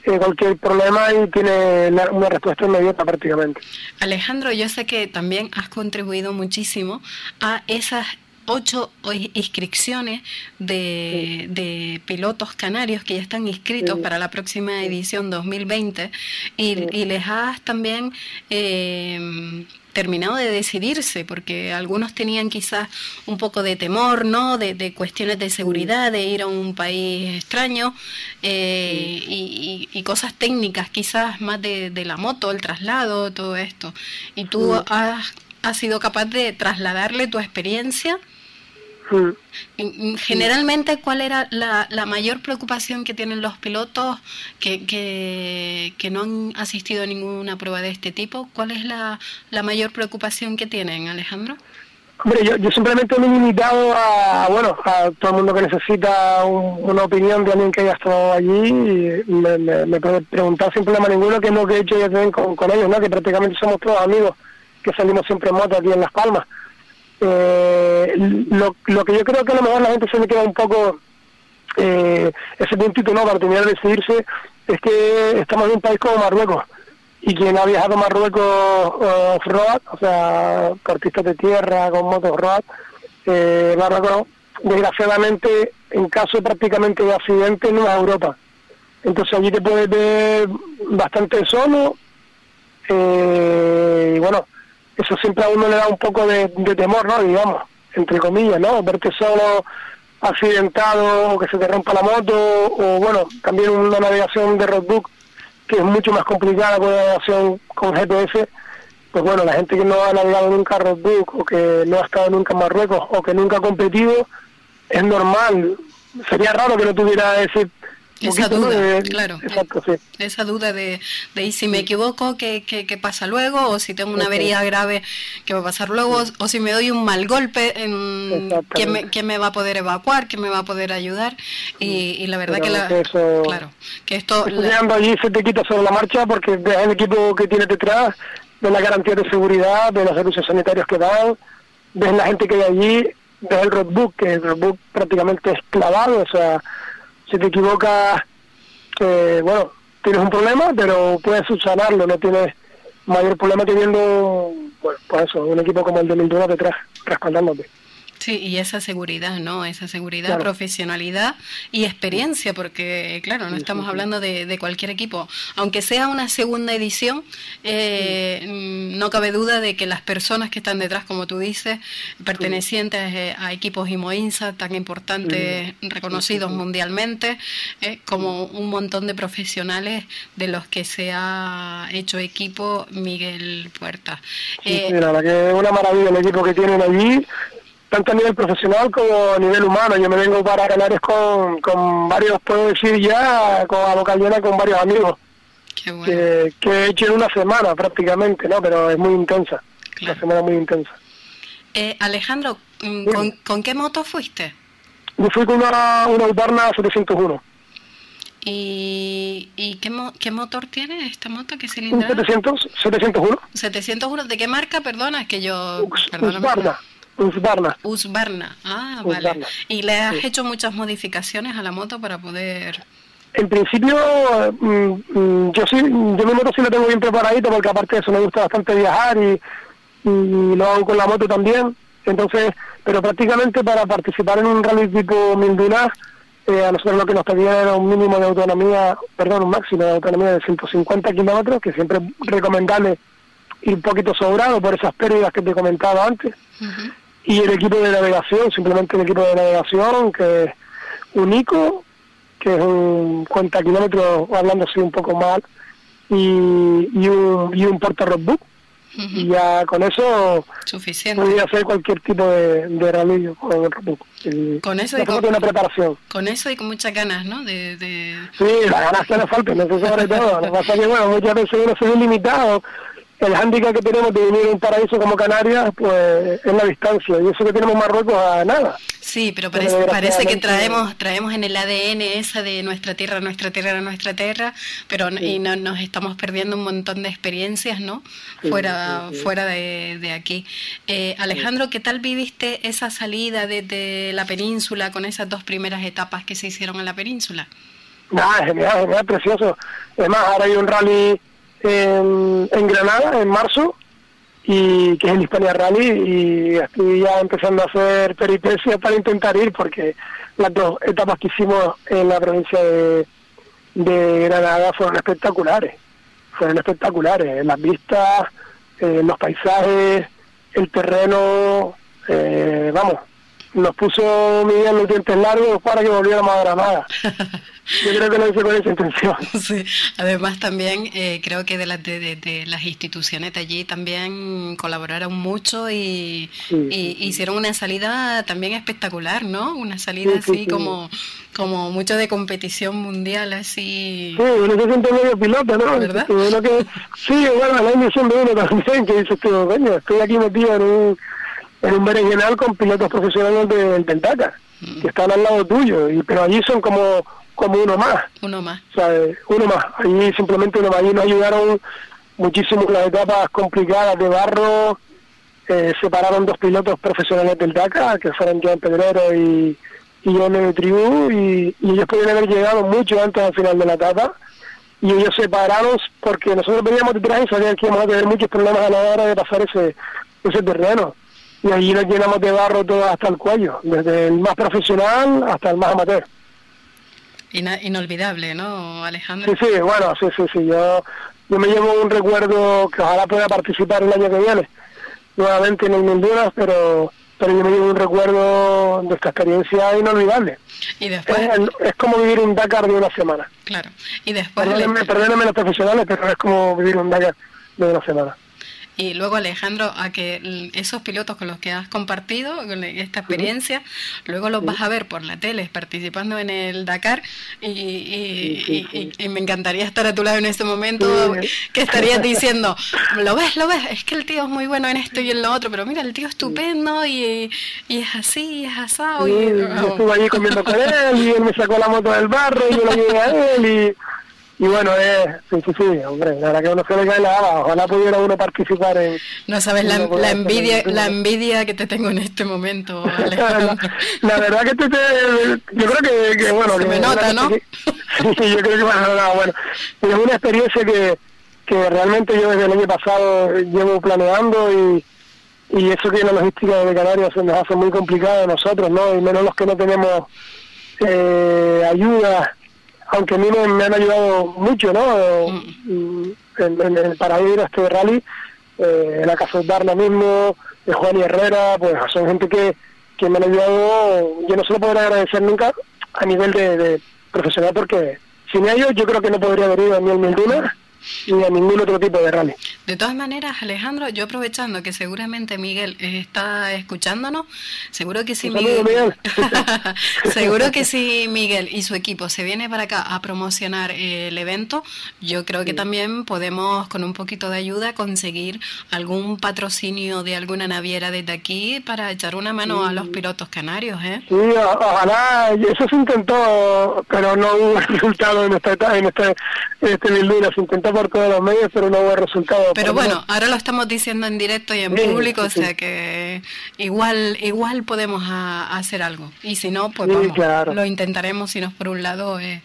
eh, cualquier problema y tiene una respuesta inmediata prácticamente. Alejandro, yo sé que también has contribuido muchísimo a esas ocho inscripciones de, pilotos canarios que ya están inscritos para la próxima edición 2020 y, les has también eh, terminado de decidirse, porque algunos tenían quizás un poco de temor, ¿no? De, cuestiones de seguridad, de ir a un país extraño eh, y, cosas técnicas, quizás más de, la moto, el traslado, todo esto. Y tú has, has sido capaz de trasladarle tu experiencia Generalmente, ¿cuál era la, mayor preocupación que tienen los pilotos que, que, no han asistido a ninguna prueba de este tipo? ¿Cuál es la, mayor preocupación que tienen, Alejandro? Hombre, yo, simplemente me he limitado a, bueno, a todo el mundo que necesita una opinión de alguien que haya estado allí y me, puede preguntar sin problema ninguno qué es lo que he hecho ya con, con ellos, ¿no? Que prácticamente somos todos amigos que salimos siempre en moto aquí en Las Palmas. Eh, lo, lo que yo creo que a lo mejor la gente se le queda un poco eh, ese puntito no para terminar de decidirse es que estamos en un país como Marruecos. Y quien ha viajado Marruecos uh, off-road, o sea, cortistas de tierra con motos road, eh, Marruecos, desgraciadamente, en caso prácticamente de accidente, no es Europa. Entonces allí te puedes ver bastante solo eh, y bueno, eso siempre a uno le da un poco de, temor, ¿no? Digamos, entre comillas, ¿no? Verte solo accidentado o que se te rompa la moto o bueno, también una navegación de roadbook que es mucho más complicada que una navegación con GPS, pues bueno, la gente que no ha navegado nunca roadbook o que no ha estado nunca en Marruecos o que nunca ha competido, es normal. Sería raro que no tuviera ese esa duda, claro. Esa duda de, de y si me equivoco, ¿qué, qué, pasa luego? O si tengo una avería grave, ¿qué va a pasar luego? O si me doy un mal golpe, en, ¿quién, me, ¿quién me va a poder evacuar? ¿Quién me va a poder ayudar? Y, la verdad que, la, claro, que esto... Estudiando allí se te quita sobre la marcha porque ves el equipo que tiene detrás, ves la garantía de seguridad, ves los servicios sanitarios que dan, ves la gente que hay allí, ves el roadbook, que el roadbook prácticamente es clavado, o sea si te equivocas, eh, bueno, tienes un problema, pero puedes subsanarlo, no tienes mayor problema teniendo, bueno, pues eso, un equipo como el de Mildura detrás, respaldándote. Sí, y esa seguridad, ¿no? Esa seguridad, profesionalidad y experiencia, porque, claro, no estamos hablando de, cualquier equipo. Aunque sea una segunda edición, eh, mm, no cabe duda de que las personas que están detrás, como tú dices, pertenecientes eh, a equipos IMOINSA tan importantes, reconocidos mundialmente, eh, como un montón de profesionales de los que se ha hecho equipo Miguel Puerta. Sí, la que es una maravilla el equipo que tienen allí tanto a nivel profesional como a nivel humano. Yo me vengo para Canarias con, con varios, puedo decir ya, con a boca llena con varios amigos. que, he hecho en una semana prácticamente, ¿no? Pero es muy intensa, una semana muy intensa. Eh, Alejandro, mm, ¿con, qué moto fuiste? Yo fui con una, una Ubarna 701. ¿Y, y qué, qué motor tiene esta moto? ¿Qué cilindrada? 700, 701. 701, ¿de qué marca? Perdona, es que yo... Usbarna. Usbarna, ah, vale. ¿Y le has hecho muchas modificaciones a la moto para poder...? En principio, mm, mm, yo sí, yo mi moto sí la tengo bien preparadita porque aparte de eso me gusta bastante viajar y, lo hago con la moto también. Entonces, pero prácticamente para participar en un rally tipo Minduna, eh, a nosotros lo que nos pedían era un mínimo de autonomía, perdón, un máximo de autonomía de 150 kilómetros, que siempre recomendable ir un poquito sobrado por esas pérdidas que te he comentado antes y el equipo de navegación, simplemente el equipo de navegación que es único, que es un cuenta kilómetros, hablando así un poco mal, y, y un, y un porta roadbook. Y ya con eso Suficiente. podía hacer cualquier tipo de, de rally con el roadbook. con eso y con, una preparación. Con eso y con muchas ganas, ¿no? De, de... Sí, las ganas que le faltan, eso sobre todo. Lo que pasa es que, bueno, muchas veces uno se ve limitado el hándicap que tenemos de vivir en un paraíso como Canarias, pues es la distancia, y eso que tenemos Marruecos a nada. Sí, pero parece, que traemos traemos en el ADN esa de nuestra tierra, nuestra tierra, nuestra tierra, pero y no, nos estamos perdiendo un montón de experiencias, ¿no? fuera fuera de, de aquí. Eh, Alejandro, ¿qué tal viviste esa salida desde la península con esas dos primeras etapas que se hicieron en la península? Nada, genial, genial, precioso. Es más, ahora hay un rally en, en Granada en marzo y que es el Hispania Rally y estoy ya empezando a hacer peripecias para intentar ir porque las dos etapas que hicimos en la provincia de, Granada fueron espectaculares, fueron espectaculares, las vistas, eh, los paisajes, el terreno, eh, vamos, nos puso Miguel los dientes largos para que volviéramos a Granada. Yo creo que lo hice con esa intención. Sí. Además también eh, creo que de, las de, las instituciones de allí también colaboraron mucho y, hicieron una salida también espectacular, ¿no? Una salida así como como mucho de competición mundial, así. Sí, uno se siente medio piloto, ¿no? ¿Verdad? que, sí, bueno, el año siempre uno también, que dice, coño, estoy aquí metido en un en un berenjenal con pilotos profesionales del Tentaca, mm. que están al lado tuyo, y pero allí son como como uno más. Uno más. Sea, uno más. Allí simplemente uno más. Allí nos ayudaron muchísimo las etapas complicadas de barro. Eh, separaron dos pilotos profesionales del Dakar, que fueron Joan Pedrero y, y John de Tribu, y, ellos podían haber llegado mucho antes al final de la etapa. Y ellos separaron porque nosotros veníamos detrás y sabían que íbamos a tener muchos problemas a la hora de pasar ese, ese terreno y allí nos llenamos de barro todo hasta el cuello, desde el más profesional hasta el más amateur. inolvidable, ¿no, Alejandro? Sí, sí, bueno, sí, sí, sí. Yo, yo me llevo un recuerdo que ojalá pueda participar el año que viene, nuevamente en el Honduras, pero pero yo me llevo un recuerdo de esta experiencia inolvidable. Y después... Es, como vivir un Dakar de una semana. Claro. Y después... Perdónenme, los profesionales, pero es como vivir un Dakar de una semana. Y luego, Alejandro, a que esos pilotos con los que has compartido esta experiencia, luego los vas a ver por la tele participando en el Dakar y, me encantaría estar a tu lado en ese momento que estarías diciendo, lo ves, lo ves, es que el tío es muy bueno en esto y en lo otro, pero mira, el tío es estupendo y, es así, es asado. Y, yo estuve allí comiendo con él y él me sacó la moto del barro y yo lo llevé a él y y bueno, eh, sí, sí, sí, hombre, la verdad que uno se le cae la baba, ojalá pudiera uno participar en... No sabes la, la envidia la envidia que te tengo en este momento, la, verdad que te, yo creo que, bueno... Se me nota, ¿no? sí, yo creo que bueno, no, bueno, es una experiencia que, que realmente yo desde el año pasado llevo planeando y, y eso que la logística de Canarias se nos hace muy complicada a nosotros, ¿no? Y menos los que no tenemos eh, ayuda aunque a mí me, han ayudado mucho, ¿no? Mm. En, para ir a este rally, eh, la Casa de Darna mismo, de Juan y Herrera, pues son gente que, que me han ayudado, yo no se lo podré agradecer nunca a nivel de, profesional, porque sin ellos yo creo que no podría haber ido ni el Milduna ni a ningún otro tipo de rally. De todas maneras, Alejandro, yo aprovechando que seguramente Miguel está escuchándonos, seguro que si Miguel, seguro que si Miguel y su equipo se viene para acá a promocionar el evento, yo creo que también podemos con un poquito de ayuda conseguir algún patrocinio de alguna naviera desde aquí para echar una mano a los pilotos canarios, ¿eh? Sí, ojalá, eso se intentó, pero no hubo resultado en esta en este en este se intentó por todos los medios, pero no hubo resultado. Pero bueno, ahora lo estamos diciendo en directo y en público, o sea que igual igual podemos hacer algo. Y si no, pues vamos, lo intentaremos, si no es por un lado, es,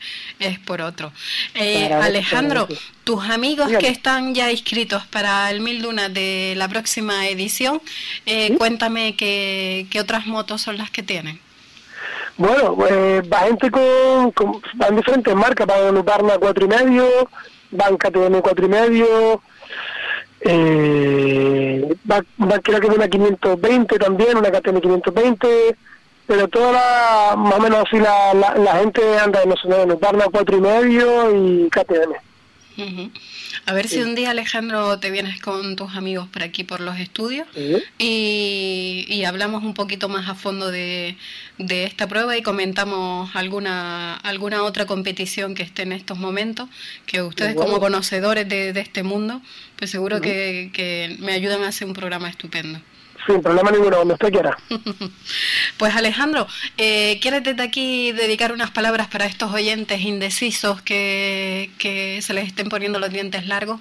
por otro. Eh, Alejandro, tus amigos que están ya inscritos para el Mil Dunas de la próxima edición, eh, cuéntame qué, qué otras motos son las que tienen. Bueno, pues va gente con, con van diferentes marcas, van a cuatro y medio, van KTM cuatro y medio, eh, creo que una 520 también, una KTM 520, pero toda la, más o menos así la, la, gente anda en los, en cuatro y medio y KTM. A ver si un día, Alejandro, te vienes con tus amigos por aquí, por los estudios, y, hablamos un poquito más a fondo de, esta prueba y comentamos alguna, alguna otra competición que esté en estos momentos, que ustedes como conocedores de, este mundo, pues seguro que, que me ayudan a hacer un programa estupendo. Sin problema ninguno, donde usted quiera. pues Alejandro, eh, ¿quieres desde aquí dedicar unas palabras para estos oyentes indecisos que, que se les estén poniendo los dientes largos?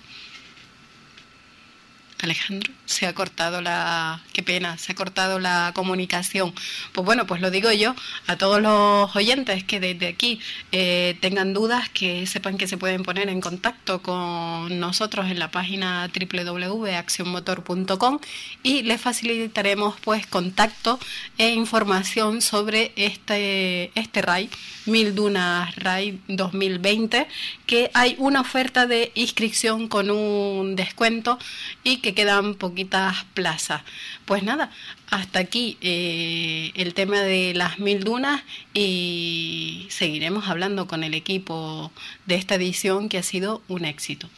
Alejandro, se ha cortado la... Qué pena, se ha cortado la comunicación. Pues bueno, pues lo digo yo a todos los oyentes que desde aquí eh, tengan dudas, que sepan que se pueden poner en contacto con nosotros en la página www.accionmotor.com y les facilitaremos pues contacto e información sobre este, este RAI, Mil Dunas RAI 2020, que hay una oferta de inscripción con un descuento y que quedan poquitas plazas. Pues nada, hasta aquí eh, el tema de las mil dunas y seguiremos hablando con el equipo de esta edición que ha sido un éxito.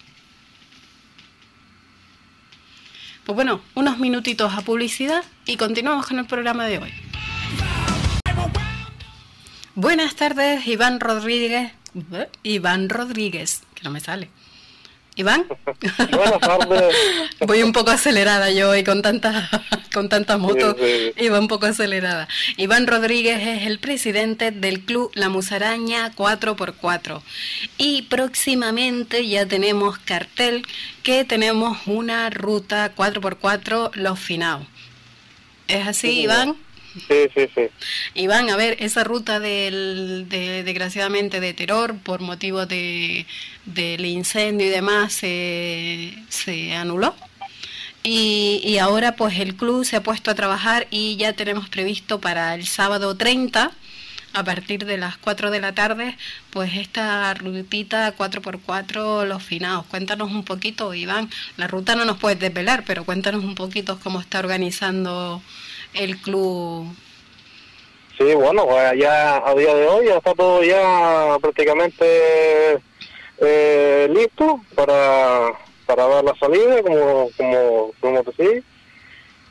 Pues bueno, unos minutitos a publicidad y continuamos con el programa de hoy. Buenas tardes, Iván Rodríguez. Iván Rodríguez, que no me sale. Iván. Buenas tardes. Voy un poco acelerada yo hoy con tantas con tantas motos. Iba un poco acelerada. Iván Rodríguez es el presidente del club La Musaraña 4x4. Y próximamente ya tenemos cartel que tenemos una ruta 4x4 Los Finados. ¿Es así, Iván? Sí, sí, sí. Iván, a ver, esa ruta del, de, desgraciadamente de terror por motivo de, del incendio y demás se, se anuló. Y, y, ahora pues el club se ha puesto a trabajar y ya tenemos previsto para el sábado 30 a partir de las 4 de la tarde, pues esta rutita 4x4 Los Finados. Cuéntanos un poquito, Iván. La ruta no nos puedes desvelar, pero cuéntanos un poquito cómo está organizando el club? Sí, bueno, pues ya a día de hoy ya está todo ya prácticamente eh, listo para, para dar la salida, como, como, como decís.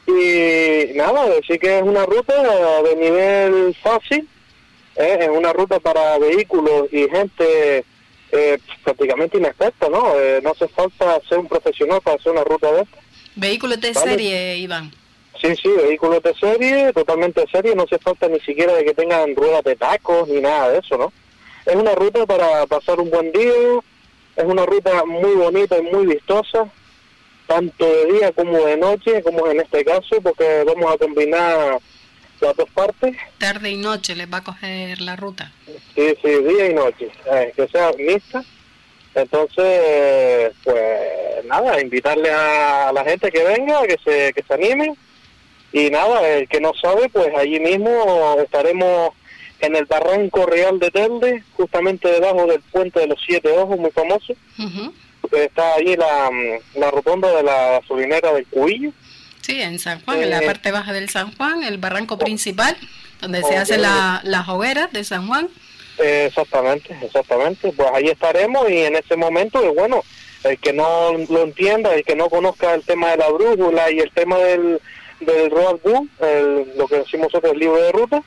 Y nada, decir que es una ruta de nivel fácil, ¿eh? es una ruta para vehículos y gente eh, prácticamente inexperta, ¿no? Eh, no hace falta ser un profesional para hacer una ruta de esta. Vehículos de serie, Iván. Sí, sí, vehículos de serie, totalmente de serie, no hace falta ni siquiera de que tengan ruedas de tacos ni nada de eso, ¿no? Es una ruta para pasar un buen día, es una ruta muy bonita y muy vistosa, tanto de día como de noche, como en este caso, porque vamos a combinar las dos partes. Tarde y noche les va a coger la ruta. Sí, sí, día y noche, eh, que sea mixta. Entonces, pues nada, invitarle a la gente que venga, que se, que se anime y nada, el que no sabe, pues allí mismo estaremos en el Barranco Real de Telde, justamente debajo del puente de los Siete Ojos, muy famoso. Está allí la, la rotonda de la gasolinera del Cuillo. Sí, en San Juan, en la eh, parte baja del San Juan, el barranco principal, donde se hacen la, las hogueras de San Juan. exactamente, exactamente. Pues ahí estaremos y en ese momento, bueno, el que no lo entienda, el que no conozca el tema de la brújula y el tema del del Road Book, el, lo que decimos nosotros, el libro de ruta,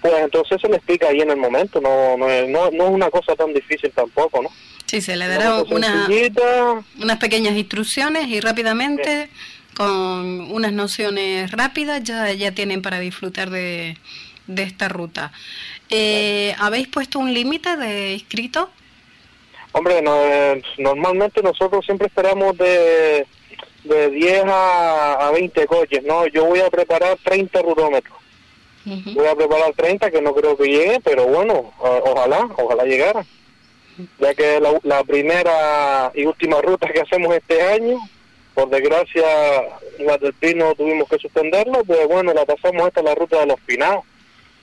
pues entonces se le explica ahí en el momento, no, no, es, no, no es una cosa tan difícil tampoco, ¿no? Sí, se le dará una, unas pequeñas instrucciones y rápidamente, con unas nociones rápidas, ya, ya tienen para disfrutar de, de esta ruta. Eh, ¿Habéis puesto un límite de inscritos? Hombre, no, eh, normalmente nosotros siempre esperamos de de 10 a, a 20 coches, ¿no? Yo voy a preparar 30 rutómetros. Voy a preparar 30, que no creo que llegue, pero bueno, ojalá, ojalá llegara. Ya que la, la primera y última ruta que hacemos este año, por desgracia, la del Pino tuvimos que suspenderlo, pues bueno, la pasamos esta la ruta de los finados.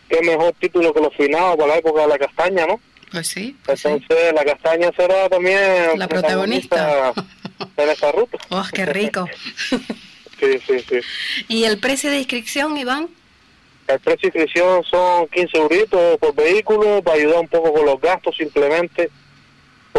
Qué mejor título que los finados para la época de la castaña, ¿no? Pues sí. Pues Entonces la castaña será también la protagonista en esta ruta. ¡Oh, qué rico! sí, sí, sí. ¿Y el precio de inscripción, Iván? El precio de inscripción son 15 euritos por vehículo para ayudar un poco con los gastos simplemente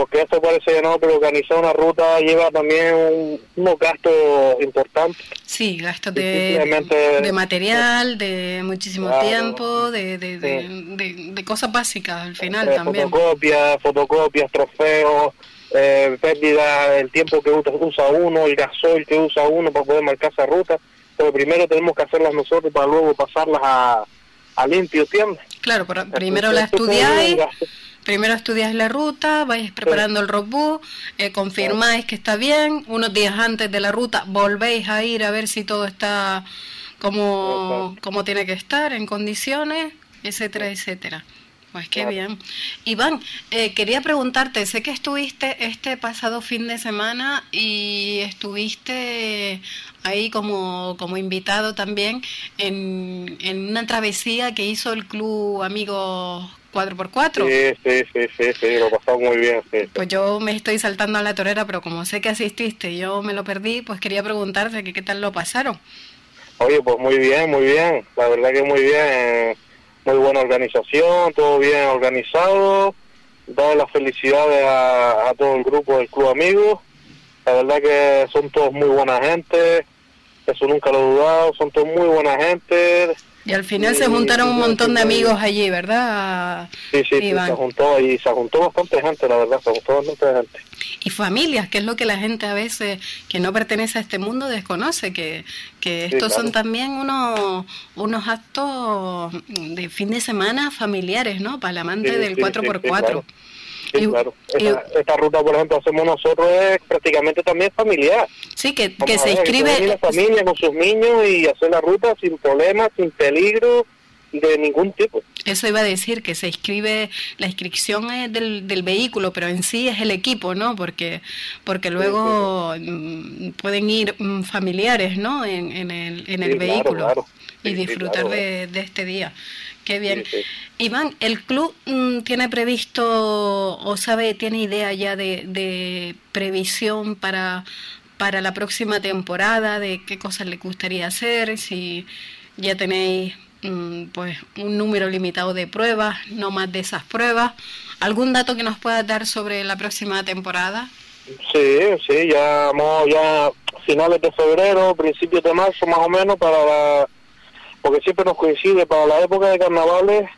porque esto parece que no, pero organizar una ruta lleva también unos gastos importantes. Sí, gastos de, de material, de muchísimo tiempo, de, de, de, cosas básicas al final eh, también. Fotocopias, fotocopias, trofeos, eh, pérdida, el tiempo que usa uno, el gasoil que usa uno para poder marcar esa ruta. Pero primero tenemos que hacerlas nosotros para luego pasarlas a, a limpio siempre. Claro, pero primero la estudiáis primero estudiáis la ruta, vais preparando el roadbook, eh, confirmáis que está bien, unos días antes de la ruta volvéis a ir a ver si todo está como, como tiene que estar, en condiciones, etcétera, etcétera. Pues qué bien. Iván, eh, quería preguntarte, sé que estuviste este pasado fin de semana y estuviste ahí como, como invitado también en, en una travesía que hizo el Club Amigos 4x4. Sí, sí, sí, sí, sí, lo pasamos muy bien. Pues yo me estoy saltando a la torera, pero como sé que asististe y yo me lo perdí, pues quería preguntarte que qué tal lo pasaron. Oye, pues muy bien, muy bien, la verdad que muy bien muy buena organización, todo bien organizado, dar las felicidades a, todo el grupo del Club Amigos, la verdad que son todos muy buena gente, eso nunca lo he dudado, son todos muy buena gente, y al final se juntaron un montón de amigos allí, ¿verdad? Sí, sí, se juntó y se juntó bastante gente, la verdad, se juntó bastante gente. Y familias, que es lo que la gente a veces que no pertenece a este mundo desconoce, que, que estos son también unos, unos actos de fin de semana familiares, ¿no? Para el amante del 4x4. Sí, claro. Esta, ruta, por ejemplo, hacemos nosotros es prácticamente también familiar. Sí, que, que se inscribe... la familia con sus niños y hacer la ruta sin problemas, sin peligro de ningún tipo. Eso iba a decir, que se inscribe, la inscripción es del, del vehículo, pero en sí es el equipo, ¿no? Porque, porque luego mm, pueden ir mm, familiares, ¿no? En, en el, en el vehículo y disfrutar de, de este día. Qué bien. Iván, ¿el club mm, tiene previsto o sabe, tiene idea ya de, previsión para, para la próxima temporada, de qué cosas le gustaría hacer, si ya tenéis mm, pues un número limitado de pruebas, no más de esas pruebas? ¿Algún dato que nos pueda dar sobre la próxima temporada? Sí, sí, ya, ya finales de febrero, principios de marzo más o menos para la porque siempre nos coincide para la época de carnavales,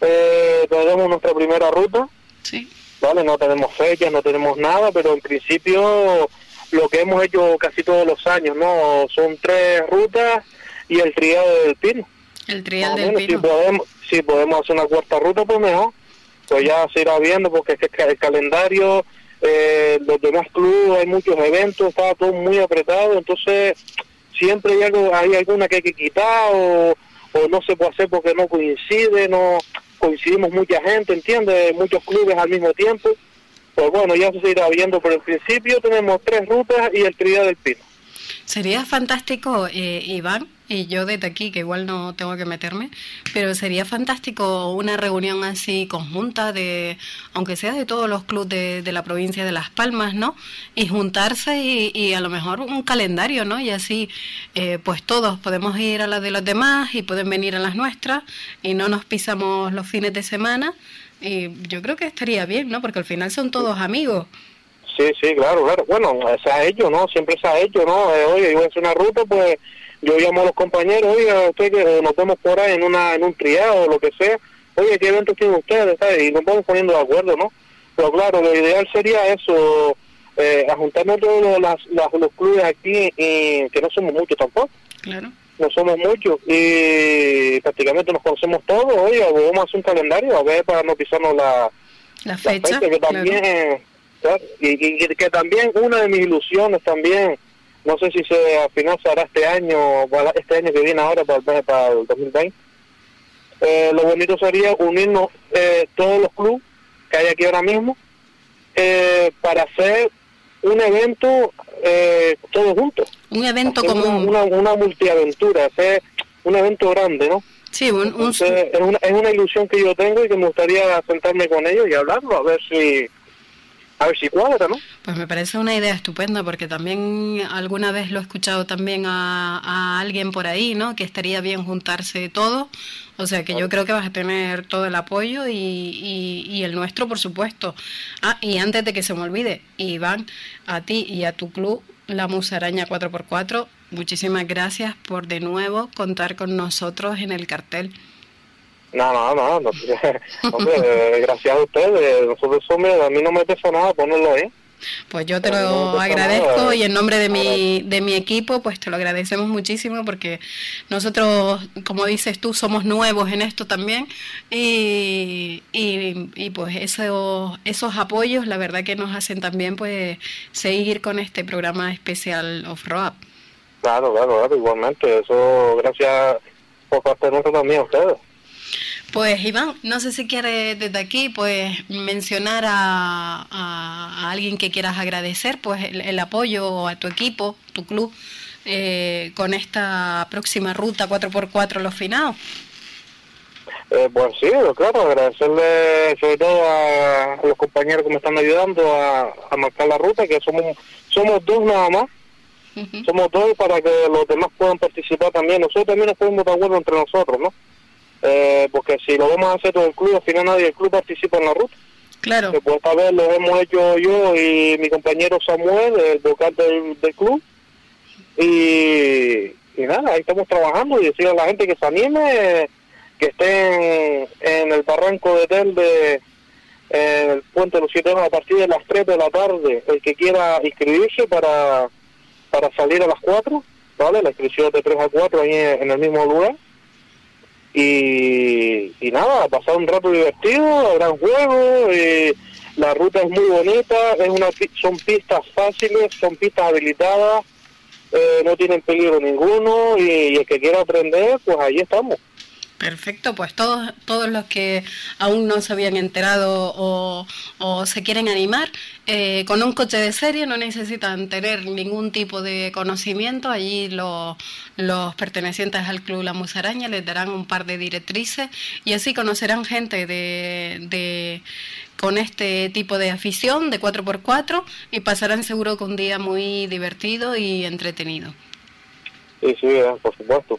eh, tenemos nuestra primera ruta, sí. ¿vale? No tenemos fechas, no tenemos nada, pero en principio lo que hemos hecho casi todos los años, ¿no? Son tres rutas y el triado del pino. El trial del pino. Si podemos, si podemos hacer una cuarta ruta, pues mejor. Pues ya se irá viendo porque es que el calendario, eh, los demás clubes, hay muchos eventos, está todo muy apretado, entonces siempre hay, algo, hay alguna que hay que quitar o, no se puede hacer porque no coincide, no coincidimos mucha gente, ¿entiendes? Muchos clubes al mismo tiempo. Pues bueno, ya se irá viendo, pero en principio tenemos tres rutas y el Trinidad del Pino. Sería fantástico, eh, Iván, y yo desde aquí, que igual no tengo que meterme, pero sería fantástico una reunión así conjunta de, aunque sea de todos los clubes de, la provincia de Las Palmas, ¿no? Y juntarse y, a lo mejor un calendario, ¿no? Y así, eh, pues todos podemos ir a las de los demás y pueden venir a las nuestras y no nos pisamos los fines de semana. Y yo creo que estaría bien, ¿no? Porque al final son todos amigos. Sí, sí, claro, claro. Bueno, se ha hecho, ¿no? Siempre se ha hecho, ¿no? Eh, oye, yo voy a hacer una ruta, pues yo llamo a los compañeros, oiga, usted que nos vemos por ahí en una en un triado o lo que sea, oye, ¿qué eventos tienen ustedes? Y nos vamos poniendo de acuerdo, ¿no? Pero claro, lo ideal sería eso, eh, a juntarnos todos los, clubes aquí, y, que no somos muchos tampoco. Claro. No somos muchos y prácticamente nos conocemos todos, oiga, vamos a hacer un calendario a ver para no pisarnos la, la fecha. que también, y, y que también una de mis ilusiones también no sé si se al final se hará este año, este año que viene ahora para el, para el 2020. Eh, lo bonito sería unirnos eh, todos los clubes que hay aquí ahora mismo eh, para hacer un evento eh, todos juntos. Un evento como una, una, multiaventura, hacer un evento grande, ¿no? Sí, un, es, una, es una ilusión que yo tengo y que me gustaría sentarme con ellos y hablarlo, a ver si a ver si cuadra, ¿no? Pues me parece una idea estupenda porque también alguna vez lo he escuchado también a, alguien por ahí, ¿no? Que estaría bien juntarse todo. O sea que yo creo que vas a tener todo el apoyo y, y, el nuestro, por supuesto. Ah, y antes de que se me olvide, Iván, a ti y a tu club, la Musaraña 4x4, muchísimas gracias por de nuevo contar con nosotros en el cartel. No, no, no, no hombre, gracias a ustedes, nosotros somos, a mí no me pesa nada ponerlo ahí. Pues yo te lo agradezco y en nombre de mi, de mi equipo, pues te lo agradecemos muchísimo porque nosotros, como dices tú, somos nuevos en esto también y, y, pues esos, esos apoyos, la verdad que nos hacen también pues seguir con este programa especial Off-Road. Claro, claro, claro, igualmente, eso gracias por parte de nosotros también a ustedes. Pues Iván, no sé si quieres desde aquí pues mencionar a, a, alguien que quieras agradecer pues el, apoyo a tu equipo, tu club, eh, con esta próxima ruta 4x4 los finados. Eh, pues sí, claro, agradecerle sobre todo a, los compañeros que me están ayudando a, marcar la ruta, que somos somos dos nada más. Somos dos para que los demás puedan participar también. Nosotros también nos podemos de acuerdo entre nosotros, ¿no? Eh, porque si lo vamos a hacer todo el club, al final nadie del club participa en la ruta. Claro. Pues esta vez lo hemos hecho yo y mi compañero Samuel, el vocal del, club. Y, y, nada, ahí estamos trabajando y decir a la gente que se anime, que estén en el barranco de Tel de en el puente de los siete a partir de las 3 de la tarde, el que quiera inscribirse para, para salir a las 4, ¿vale? La inscripción de 3 a 4 ahí en el mismo lugar y, y nada, pasar un rato divertido, gran juego, y la ruta es muy bonita, es una son pistas fáciles, son pistas habilitadas, eh, no tienen peligro ninguno y, el que quiera aprender, pues ahí estamos. Perfecto, pues todos, todos los que aún no se habían enterado o, o se quieren animar, eh, con un coche de serie no necesitan tener ningún tipo de conocimiento. Allí los, pertenecientes al Club La Musaraña les darán un par de directrices y así conocerán gente de, de con este tipo de afición de 4x4 y pasarán seguro con un día muy divertido y entretenido. Sí, sí, por supuesto.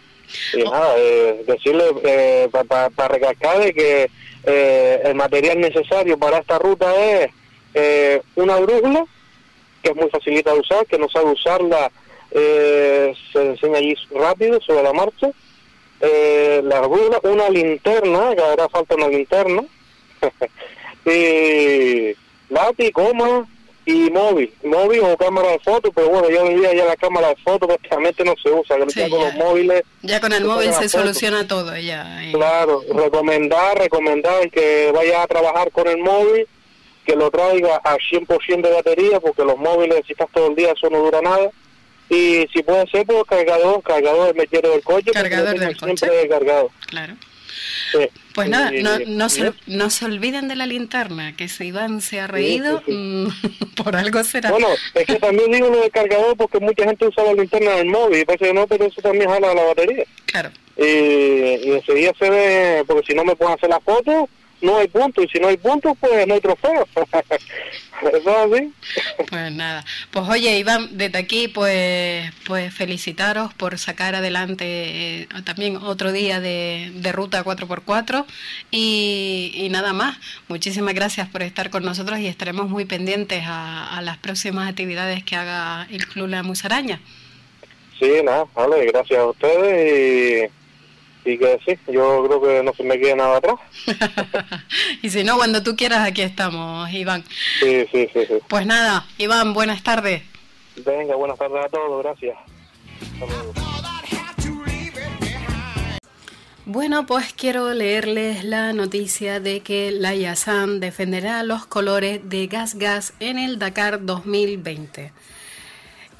Y nada, eh, decirle eh, para recalcar de que eh, el material necesario para esta ruta es eh, una brújula, que es muy facilita de usar, que no sabe usarla, se enseña allí rápido sobre la marcha. la brújula, una linterna, que hará falta una linterna, y lápiz, coma, y móvil, móvil o cámara de foto, pero bueno, ya hoy día ya la cámara de foto prácticamente no se usa, ya con los móviles. Ya con el móvil se soluciona todo, ya. Claro, recomendar, recomendar que vaya a trabajar con el móvil, que lo traiga a 100% de batería, porque los móviles, si estás todo el día, eso no dura nada. Y si puede ser, pues cargador, cargador del mechero del coche, cargador del coche. siempre cargado. Claro. Pues nada, no, no, se, no se olviden de la linterna, que si Iván se ha reído, mm, por algo será. Bueno, es que también digo lo de cargador porque mucha gente usa la linterna del móvil, y parece que no, pero eso también jala la batería. Claro. Y, y enseguida se ve, porque si no me pueden hacer la foto, no hay puntos y si no hay puntos pues no hay trofeo. Eso así pues nada. Pues oye Iván desde aquí pues pues felicitaros por sacar adelante eh, también otro día de, de ruta 4x4 y, y, nada más. Muchísimas gracias por estar con nosotros y estaremos muy pendientes a, a las próximas actividades que haga el Club La Musaraña. Sí nada vale gracias a ustedes y y que sí, yo creo que no se me quede nada atrás. y si no, cuando tú quieras, aquí estamos, Iván. Sí, sí, sí, sí. Pues nada, Iván, buenas tardes. Venga, buenas tardes a todos, gracias. Bueno, pues quiero leerles la noticia de que la Yasan defenderá los colores de Gas Gas en el Dakar 2020.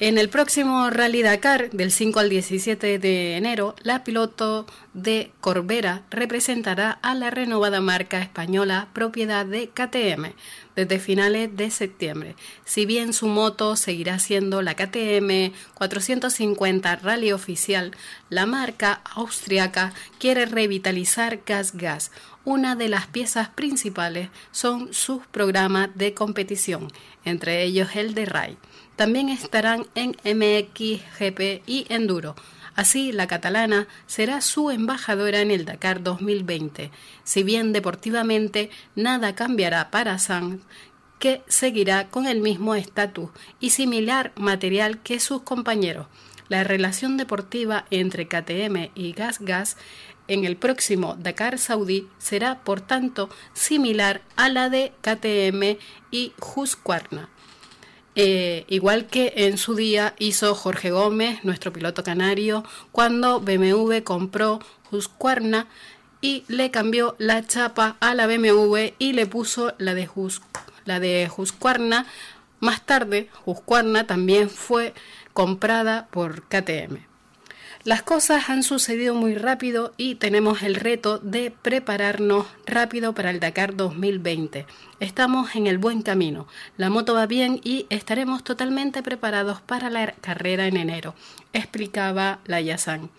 En el próximo Rally Dakar del 5 al 17 de enero, la piloto de Corbera representará a la renovada marca española propiedad de KTM desde finales de septiembre. Si bien su moto seguirá siendo la KTM 450 Rally oficial, la marca austriaca quiere revitalizar Gas Gas. Una de las piezas principales son sus programas de competición, entre ellos el de RAI también estarán en MX, GP y Enduro. Así, la catalana será su embajadora en el Dakar 2020. Si bien deportivamente nada cambiará para Sanz, que seguirá con el mismo estatus y similar material que sus compañeros. La relación deportiva entre KTM y Gas Gas en el próximo Dakar Saudí será, por tanto, similar a la de KTM y Husqvarna. Eh, igual que en su día hizo Jorge Gómez, nuestro piloto canario, cuando BMW compró Husqvarna y le cambió la chapa a la BMW y le puso la de, la de Husqvarna. Más tarde, Husqvarna también fue comprada por KTM. Las cosas han sucedido muy rápido y tenemos el reto de prepararnos rápido para el Dakar 2020. Estamos en el buen camino, la moto va bien y estaremos totalmente preparados para la carrera en enero, explicaba la Yasan.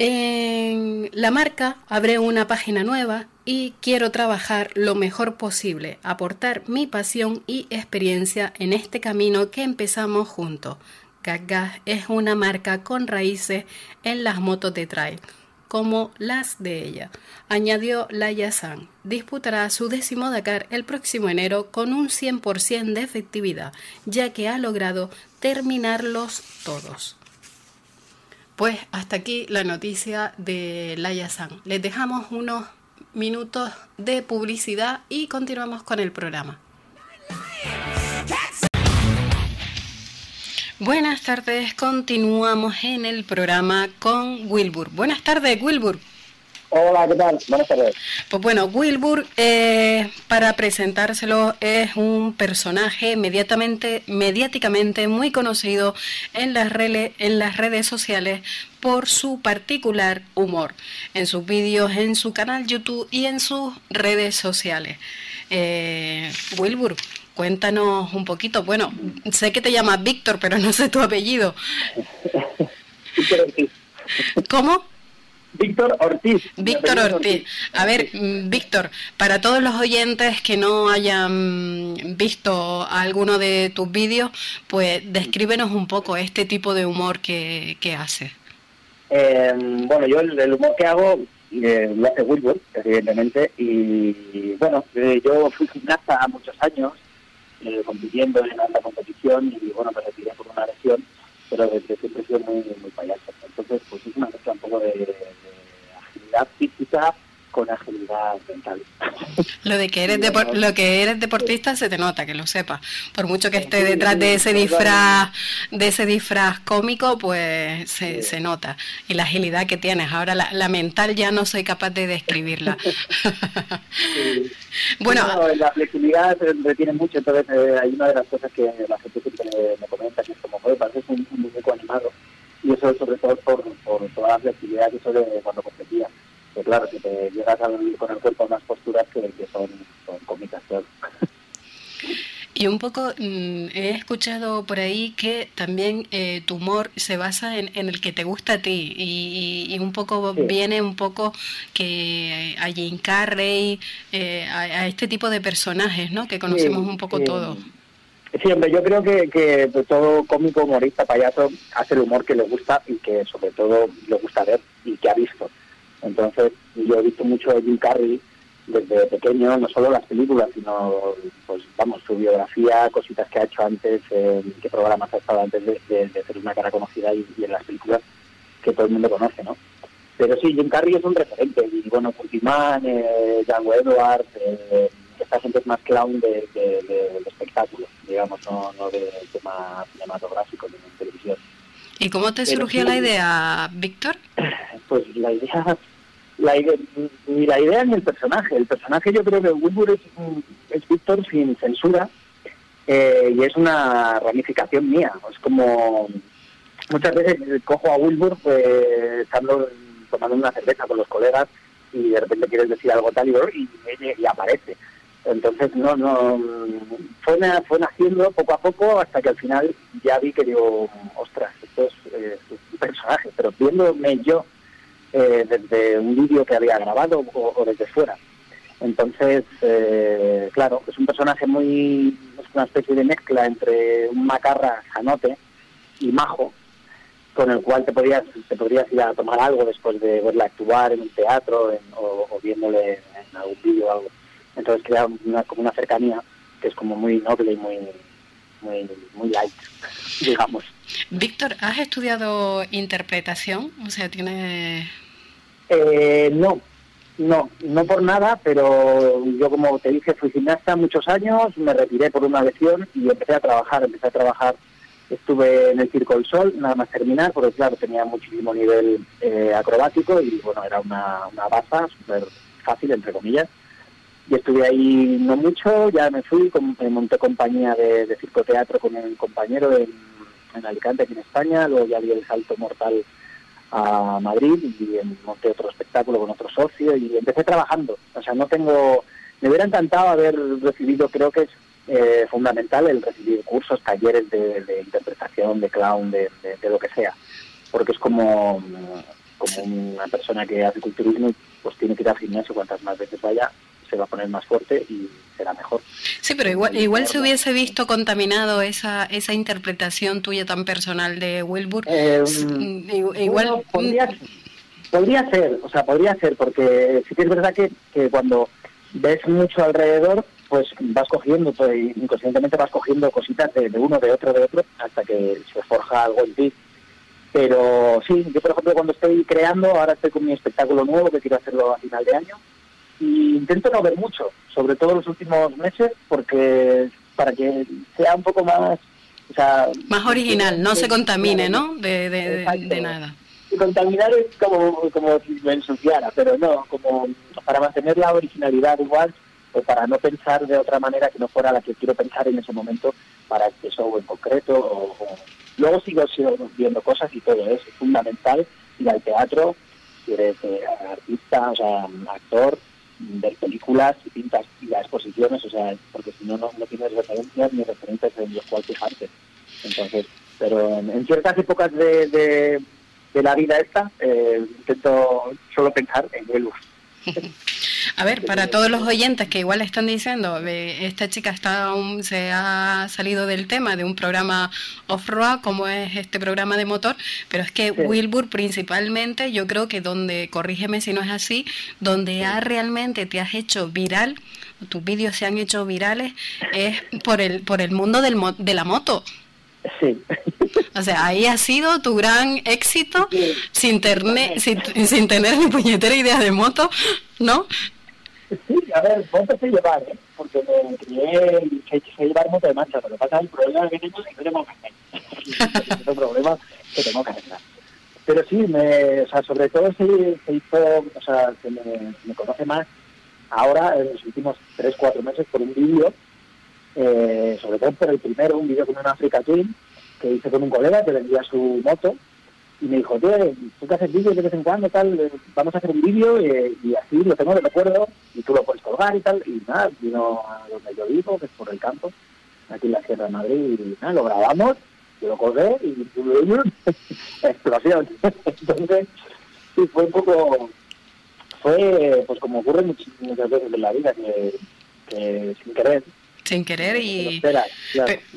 En la marca abre una página nueva y quiero trabajar lo mejor posible, aportar mi pasión y experiencia en este camino que empezamos juntos. Gas es una marca con raíces en las motos de trail, como las de ella. Añadió Laia San. Disputará su décimo Dakar el próximo enero con un 100% de efectividad, ya que ha logrado terminarlos todos. Pues hasta aquí la noticia de Laia San. Les dejamos unos minutos de publicidad y continuamos con el programa. Buenas tardes, continuamos en el programa con Wilbur. Buenas tardes, Wilbur. Hola, ¿qué tal? Buenas tardes. Pues bueno, Wilbur, eh, para presentárselo, es un personaje inmediatamente, mediáticamente muy conocido en las, en las redes sociales por su particular humor, en sus vídeos, en su canal YouTube y en sus redes sociales. Eh, Wilbur, cuéntanos un poquito. Bueno, sé que te llamas Víctor, pero no sé tu apellido. Víctor Ortiz. ¿Cómo? Víctor Ortiz. Víctor Ortiz. A ver, mm, Víctor, para todos los oyentes que no hayan visto alguno de tus vídeos, pues descríbenos un poco este tipo de humor que, que haces. Eh, bueno, yo el, humor que hago eh, lo hace Wilbur, evidentemente, y bueno, eh, yo fui gimnasta muchos años, eh, compitiendo en alta competición y bueno, me retiré por una lesión, pero desde siempre he muy, muy payaso. Entonces, pues es una mezcla un poco de, de agilidad física con agilidad mental. Lo de que eres lo que eres deportista se te nota, que lo sepas. Por mucho que esté detrás de ese disfraz, de ese disfraz cómico, pues se, se nota. Y la agilidad que tienes. Ahora la, la mental ya no soy capaz de describirla. bueno, la flexibilidad retiene mucho, entonces eh, hay una de las cosas que la gente siempre me, comenta que es como, joder, parece un, un muñeco animado. Y eso sobre todo por, por toda la flexibilidad que suele cuando competía que claro, que te llegas con el cuerpo a unas posturas que, son, son cómicas. Y un poco mm, he escuchado por ahí que también eh, tu humor se basa en, el que te gusta a ti y, un poco viene un poco que a Jim Carrey, eh, a, este tipo de personajes, ¿no? Que conocemos un poco todos. Sí, hombre, yo creo que, que todo cómico, humorista, payaso hace el humor que le gusta y que sobre todo le gusta ver y que ha visto. Entonces, yo he visto mucho a Jim Carrey desde pequeño, no solo las películas, sino, pues vamos, su biografía, cositas que ha hecho antes, qué programas ha estado antes de, ser una cara conocida y, en las películas que todo el mundo conoce, ¿no? Pero sí, Jim Carrey es un referente, y bueno, Curtimán, eh, Django Edwards, eh, esta gente es más clown de, espectáculo, digamos, no, no de tema cinematográfico ni de televisión. ¿Y cómo te surgió la idea, Víctor? Pues la idea la ni la idea ni el personaje. El personaje yo creo que Wilbur es, es Víctor sin censura eh, y es una ramificación mía. Es como muchas veces cojo a Wilbur pues, estando tomando una cerveza con los colegas y de repente quieres decir algo tal y, y, aparece. Entonces no no fue, fue naciendo poco a poco hasta que al final ya vi que digo, ostras, esto es, eh, un personaje, pero viéndome yo eh, desde un vídeo que había grabado o, desde fuera. Entonces, eh, claro, es un personaje muy, es una especie de mezcla entre un macarra sanote y majo, con el cual te podrías, te podrías ir a tomar algo después de verla actuar en un teatro o, viéndole en algún vídeo o algo. Entonces crea una, como una cercanía que es como muy noble y muy, muy, muy light, digamos. Víctor, ¿has estudiado interpretación? O sea, ¿tienes...? Eh, no, No, no por nada, pero yo como te dije fui gimnasta muchos años, me retiré por una lesión y empecé a trabajar, empecé a trabajar, estuve en el Circo del Sol, nada más terminar, porque claro, tenía muchísimo nivel eh, acrobático y bueno, era una, una baza súper fácil, entre comillas. Y estuve ahí no mucho, ya me fui, me monté compañía de, de circo teatro con un compañero en, en Alicante, aquí en España, luego ya di el salto mortal a Madrid y monté otro espectáculo con otro socio y empecé trabajando. O sea, no tengo... Me hubiera encantado haber recibido, creo que es eh, fundamental el recibir cursos, talleres de, interpretación, de clown, de, lo que sea, porque es como, como una persona que hace culturismo, pues tiene que ir al gimnasio cuantas más veces vaya, se va a poner más fuerte y será mejor. Sí, pero igual, igual se hubiese visto contaminado esa, esa interpretación tuya tan personal de Wilbur. Eh, igual podría, podría, ser, o sea, podría ser, porque sí que es verdad que, que cuando ves mucho alrededor, pues vas cogiendo, pues, inconscientemente vas cogiendo cositas de, uno, de otro, de otro, hasta que se forja algo en ti. Pero sí, yo por ejemplo cuando estoy creando, ahora estoy con mi espectáculo nuevo que quiero hacerlo a final de año, y intento no ver mucho, sobre todo los últimos meses, porque para que sea un poco más... O sea, más original, no se contamine, ¿no? De, de, nada. Y contaminar es como, como si me ensuciara, pero no, como para mantener la originalidad igual, o para no pensar de otra manera que no fuera la que quiero pensar en ese momento para este show en concreto. O, Luego sigo, viendo cosas y todo es fundamental ir al teatro, si eres eh, artista, o sea, actor, ver películas y pintas y las exposiciones, o sea, porque si no, no, tienes referencias ni referentes en los cuales fijarte. Entonces, pero en, ciertas épocas de, de, la vida esta, eh, intento solo pensar en Velus. A ver, para todos los oyentes que igual están diciendo, esta chica está se ha salido del tema de un programa off-road como es este programa de motor, pero es que Wilbur principalmente, yo creo que donde, corrígeme si no es así, donde ha realmente te has hecho viral, tus vídeos se han hecho virales, es por el, por el mundo del, de la moto. Sí. O sea, ahí ha sido tu gran éxito sin, sin, sin, tener ni puñetera idea de moto, ¿no? Sí, a ver, empecé a llevar, ¿eh? porque me crié y sé, sé llevar moto de marcha, pero pasa el problema que tengo es que no tengo que es el problema que tengo que arreglar. Pero sí, me, o sea, sobre todo se, se hizo, o sea, se me, me, conoce más ahora, en los últimos 3, 4 meses, por un vídeo, eh, sobre todo por el primero, un vídeo con una Africa Twin, que hice con un colega que vendía su moto y me dijo, tío, tú que haces vídeos de vez en cuando, tal, eh, vamos a hacer un vídeo eh, y así lo tengo de recuerdo y tú lo puedes colgar y tal. Y nada, vino a donde yo vivo, que es por el campo, aquí en la Sierra de Madrid, y nada, lo grabamos, yo lo colgué y explosión. Entonces, sí, fue un poco, fue pues como ocurre muchas veces en la vida, que sin querer sin querer y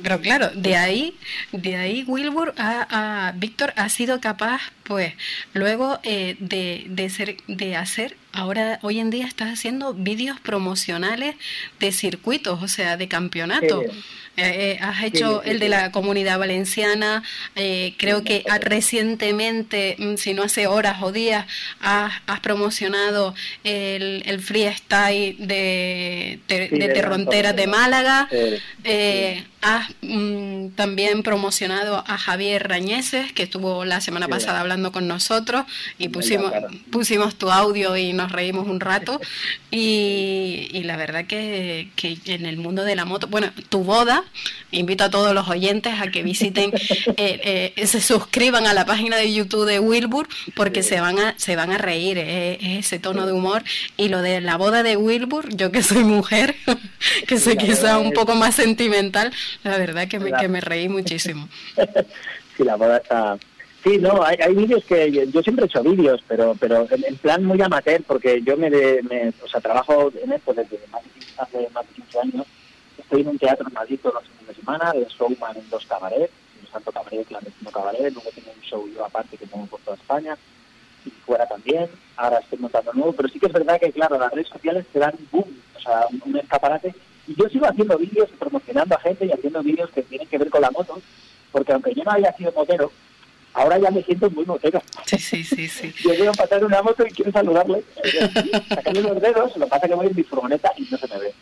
pero, claro de ahí de ahí Wilbur a, Víctor ha sido capaz pues luego eh, de, de ser de hacer ahora hoy en día estás haciendo vídeos promocionales de circuitos o sea de campeonato. Eh, eh, has hecho el de la comunidad valenciana, eh, creo que recientemente, mm, si no hace horas o días, has, has promocionado el, el freestyle de, de, de Terronteras de Málaga. Has mm, también promocionado a Javier Rañeses, que estuvo la semana pasada hablando con nosotros y pusimos, pusimos tu audio y nos reímos un rato. Y, y la verdad que, que, en el mundo de la moto, bueno, tu boda, invito a todos los oyentes a que visiten, eh, eh, se suscriban a la página de YouTube de Wilbur, porque se van a, se van a reír, eh, es ese tono de humor. Y lo de la boda de Wilbur, yo que soy mujer, que soy quizá un poco más sentimental, la verdad que me, que me reí muchísimo. sí, la boda está... Sí, no, hay, hay vídeos que yo, siempre he hecho vídeos, pero pero en, plan muy amateur, porque yo me, me o sea, trabajo en esto desde más, hace más de 15 años. Estoy en un teatro en los fines de semana, de showman en dos cabarets, en Santo Cabaret, Clandestino Cabaret, luego tengo un show yo aparte que tengo por toda España, y fuera también, ahora estoy montando nuevo, pero sí que es verdad que, claro, las redes sociales te dan boom, o sea, un escaparate y yo sigo haciendo vídeos y promocionando a gente y haciendo vídeos que tienen que ver con la moto, porque aunque yo no haya sido motero, ahora ya me siento muy motero. Sí, sí, sí, sí. Yo quiero pasar una moto y quiero saludarle, sacarle los dedos, lo que pasa es que voy en mi furgoneta y no se me ve.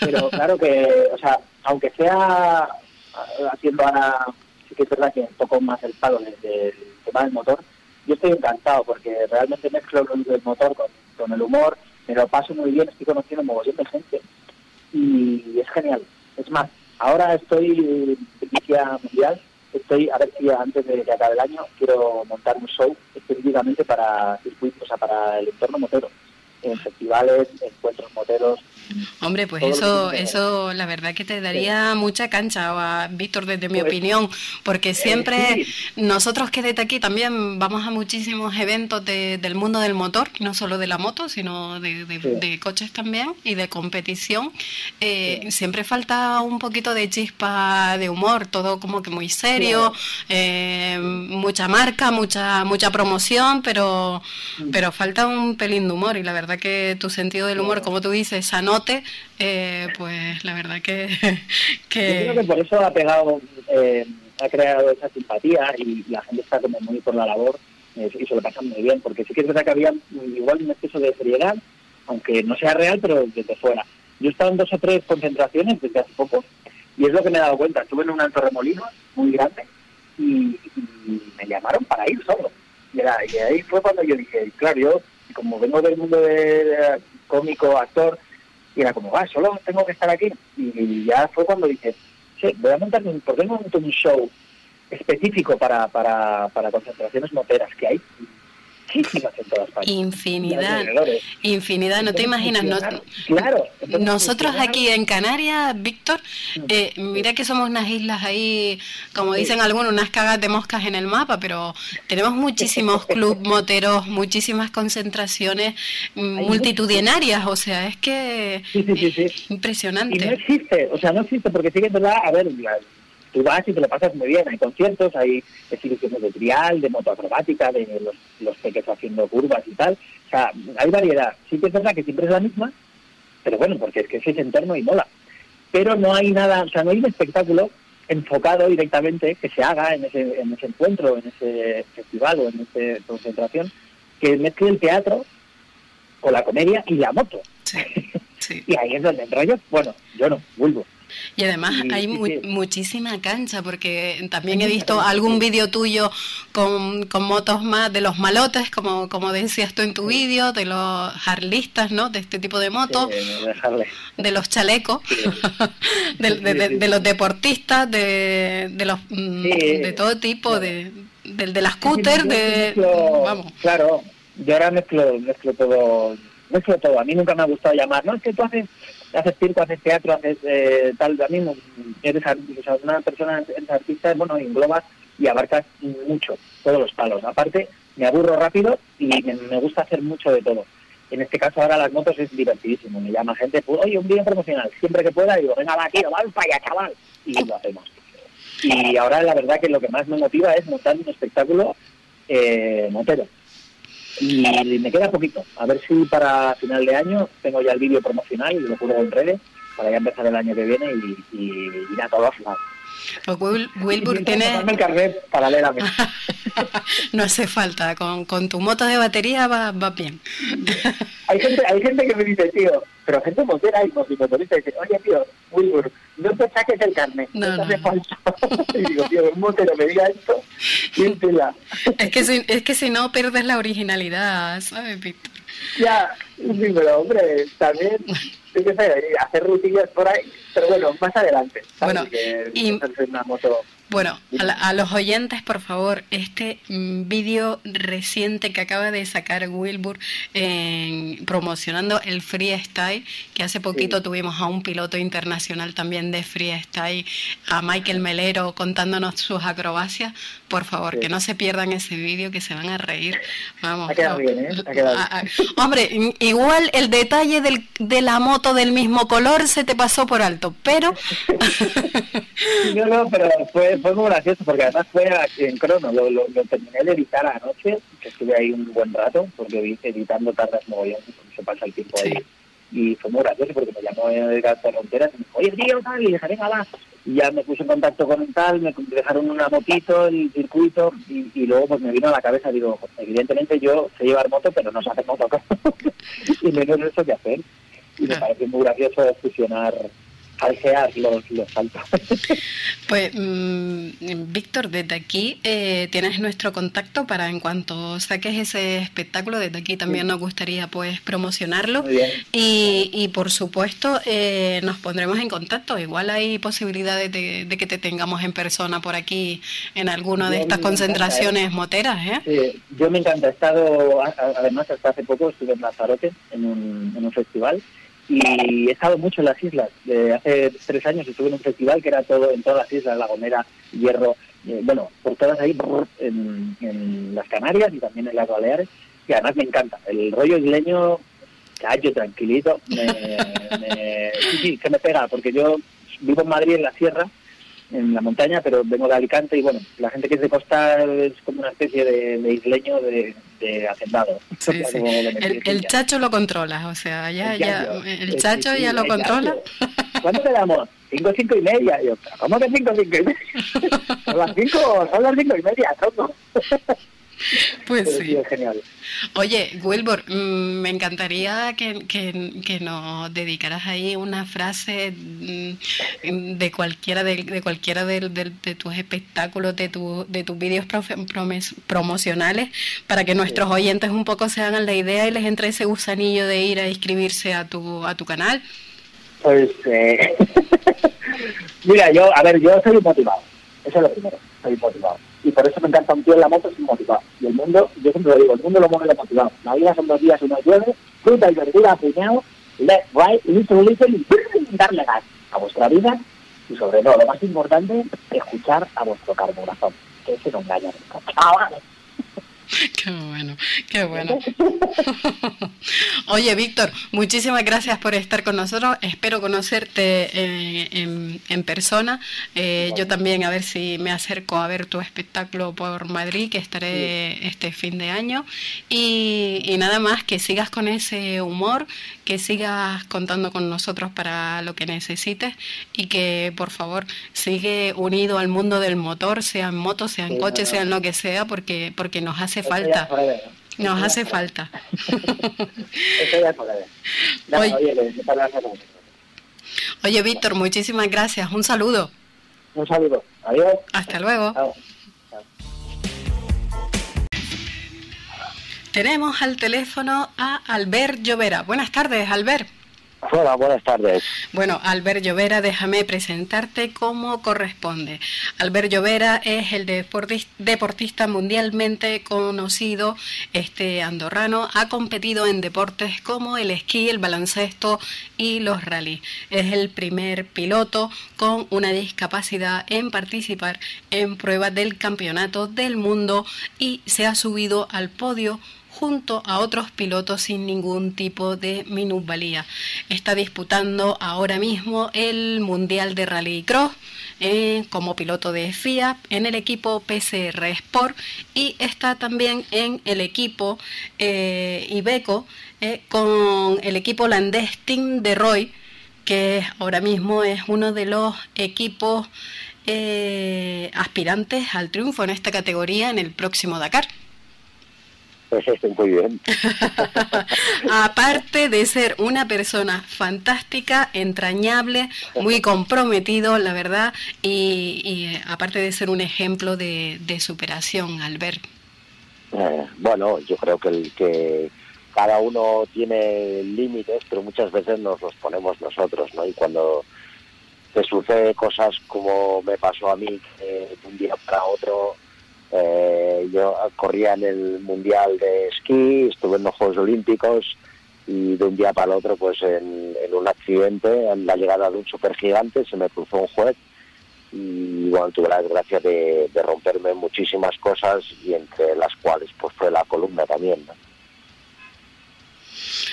Pero claro que, o sea, aunque sea haciendo ahora, sí que es verdad que un poco más el palo desde el tema del motor, yo estoy encantado porque realmente mezclo el motor con, con el humor, me lo paso muy bien, estoy conociendo un mogollón de gente y es genial. Es más, ahora estoy en mundial estoy, a ver si antes de que acabe el año, quiero montar un show específicamente para circuitos, o sea, para el entorno motero, en festivales, encuentros moteros, Hombre, pues eso, eso la verdad que te daría mucha cancha, Víctor, desde mi pues, opinión, porque eh, siempre nosotros que desde aquí también vamos a muchísimos eventos del mundo del motor, no solo de la moto, sino de, coches también y de competición. Eh, siempre falta un poquito de chispa de humor, todo como que muy serio, eh, mucha marca, mucha, mucha promoción, pero, mm. pero falta un pelín de humor y la verdad que tu sentido del humor, como tú dices, eh, pues la verdad que. Yo creo que por eso ha pegado, eh, ha creado esa simpatía y la gente está como muy por la labor eh, y se lo pasan muy bien, porque sí que es verdad que había igual un exceso de seriedad, aunque no sea real, pero desde fuera. Yo he estado en dos o tres concentraciones desde hace poco y es lo que me he dado cuenta. Estuve en un alto remolino muy grande y, me llamaron para ir solo. Y, ahí fue cuando yo dije, claro, yo como vengo del mundo de cómico, actor, y era como, va, solo tengo que estar aquí. Y ya fue cuando dije, sí, voy a montar un, ¿por qué no un show específico para, para, para concentraciones moteras que hay Infinidad, infinidad, no te imaginas. claro. Nosotros aquí en Canarias, Víctor, mm. eh, mira que somos unas islas ahí, como dicen algunos, unas cagas de moscas en el mapa, pero tenemos muchísimos club moteros, muchísimas concentraciones multitudinarias, o sea, es que impresionante. Y no existe, o sea, no existe, porque sí que es verdad, a ver, tú vas y te lo pasas muy bien. Hay conciertos, hay exhibiciones de trial, de moto acrobática, de los, los peques haciendo curvas y tal. O sea, hay variedad. Sí que es verdad que siempre es la misma, pero bueno, porque es que es entorno y mola. Pero no hay nada, o sea, no hay un espectáculo enfocado directamente que se haga en ese, en ese encuentro, en ese festival o en esa concentración, que mezcle el teatro con la comedia y la moto. y ahí es donde entra yo. Bueno, yo no, vuelvo. Y además hay muchísima cancha, porque también he visto algún vídeo tuyo con, con, motos más de los malotes, como, como decías tú en tu vídeo, de los harlistas, ¿no? De este tipo de motos, de los chalecos, de, los deportistas, de, de los mm, de todo tipo, de, de, las scooters, de... vamos. Claro, yo ahora mezclo, mezclo todo mezclo todo. A mí nunca me ha gustado llamar, no, es que tú haces haces circo, haces teatro, haces eh, tal, mí eres una persona, eres artista, bueno, englobas y abarcas mucho, todos los palos. Aparte, me aburro rápido y me, gusta hacer mucho de todo. En este caso ahora las motos es divertidísimo, me llama gente, pues, oye, un vídeo promocional, siempre que pueda, digo, venga, va, tío, va para allá, chaval, y lo hacemos. Y ahora la verdad que lo que más me motiva es montar un espectáculo eh, motero y me queda poquito. A ver si para final de año tengo ya el vídeo promocional y lo juro en redes para ya empezar el año que viene y, y ir a todos lados. Pues Wilbur tiene... el carnet paralelamente. no hace falta, con, con tu moto de batería va, va bien. hay, gente, hay gente que me dice, tío, pero gente motera y motorista dice, oye, tío, Wilbur, no te saques el carnet, no, no, hace falta. y digo, tío, un motero me diga esto, siéntela. es, que si, es que si no pierdes la originalidad, ¿sabes, Víctor? Ya, sí, pero hombre, también hacer rutillas por ahí, pero bueno, más adelante. Bueno, y, una moto bueno, a, los oyentes, por favor, este mm, vídeo reciente que acaba de sacar Wilbur promocionando el freestyle, que hace poquito tuvimos a un piloto internacional también de freestyle, a Michael Melero contándonos sus acrobacias, por favor, que no se pierdan ese vídeo, que se van a reír. Vamos. Ha quedado bien, ¿eh? Ha quedado bien. Hombre, igual el detalle del, de la moto del mismo color se te pasó por alto, pero... no, no, pero fue fue muy gracioso porque además fue en crono, lo, lo, terminé de editar anoche, que estuve ahí un buen rato, porque editando tardas mogollón, se pasa el tiempo ahí y fue muy gracioso porque me llamó Edgar Fronteras y me dijo, oye, tío, tal, y dije, venga, va. Y ya me puse en contacto con un tal, me dejaron una motito, el circuito, y, luego pues me vino a la cabeza, digo, evidentemente yo sé llevar moto, pero no sé hacer moto. y menos eso que hacer. Y me parece muy gracioso fusionar algear los, los saltos. Pues, mm, Víctor, desde aquí eh, tienes nuestro contacto para en cuanto saques ese espectáculo, desde aquí también nos gustaría pues promocionarlo. Y, y por supuesto eh, nos pondremos en contacto. Igual hay posibilidades de, que te tengamos en persona por aquí en alguna de estas concentraciones moteras. ¿eh? yo me encanta. He estado, además hasta hace poco estuve en Lanzarote en un, en un festival y he estado mucho en las islas. hace tres años estuve en un festival que era todo en todas las islas, La Gomera, Hierro, eh, bueno, por todas ahí, en, las Canarias y también en las Baleares, y además me encanta. El rollo isleño, callo, tranquilito, sí, sí, que me pega, porque yo vivo en Madrid, en la sierra, en la montaña, pero vengo de Alicante y bueno, la gente que es de costa es como una especie de, isleño de, de hacendado. El, chacho lo controla, o sea, ya, el ya, el chacho ya lo controla. ¿Cuándo te damos? Cinco, cinco y media. Yo, ¿cómo que cinco, cinco y media? son las cinco, son las cinco y media. Pues sí. genial. Oye, Wilbur, mm, me encantaría que, que, nos dedicaras ahí una frase mm, de cualquiera de, de cualquiera de, de, tus espectáculos, de, tu, de tus vídeos promocionales, para que nuestros oyentes un poco se hagan la idea y les entre ese gusanillo de ir a inscribirse a tu, a tu canal. Pues, eh, mira, yo, a ver, yo soy motivado, eso es lo primero, soy motivado y por eso me encanta un tío en la moto sin motivado. Y el mundo, yo siempre lo digo, el mundo lo mueve motivado. La vida son dos días y no llueve, fruta y verdura, puñado, left, right, little, little, y darle gas a vuestra vida y sobre todo, lo más importante, escuchar a vuestro carburazón, que ese no engaña nunca. Qué bueno, qué bueno. Oye, Víctor, muchísimas gracias por estar con nosotros. Espero conocerte eh, en, persona. Eh, yo también a ver si me acerco a ver tu espectáculo por Madrid, que estaré este fin de año. Y, nada más, que sigas con ese humor, que sigas contando con nosotros para lo que necesites y que por favor sigue unido al mundo del motor, sea en moto, sea en coche, sea en lo que sea, porque, porque nos hace falta. Nos hace falta. Oye, Víctor, muchísimas gracias. Un saludo. Un saludo. Adiós. Hasta luego. Tenemos al teléfono a Albert Llovera. Buenas tardes, Albert. Hola, buenas tardes. Bueno, Albert Llovera, déjame presentarte como corresponde. Albert Llovera es el deportista mundialmente conocido, este andorrano, ha competido en deportes como el esquí, el baloncesto y los rally. Es el primer piloto con una discapacidad en participar en pruebas del Campeonato del Mundo y se ha subido al podio junto a otros pilotos sin ningún tipo de minusvalía. Está disputando ahora mismo el Mundial de Rally Cross eh, como piloto de FIA en el equipo PCR Sport y está también en el equipo eh, Ibeco eh, con el equipo holandés Team de Roy que ahora mismo es uno de los equipos aspirantes al triunfo en esta categoría en el próximo Dakar. Muy bien. Aparte de ser una persona fantástica, entrañable, muy comprometido, la verdad, y, eh, aparte de ser un ejemplo de, superación, Albert. Eh, bueno, yo creo que, el, que cada uno tiene límites, pero muchas veces nos los ponemos nosotros, ¿no? Y cuando te sucede cosas como me pasó a mí, de un día para otro eh, yo corría en el Mundial de Esquí, estuve en los Juegos Olímpicos y de un día para el otro, pues en, un accidente, en la llegada de un supergigante, se me cruzó un juez y bueno, tuve la desgracia de, romperme muchísimas cosas y entre las cuales pues fue la columna también.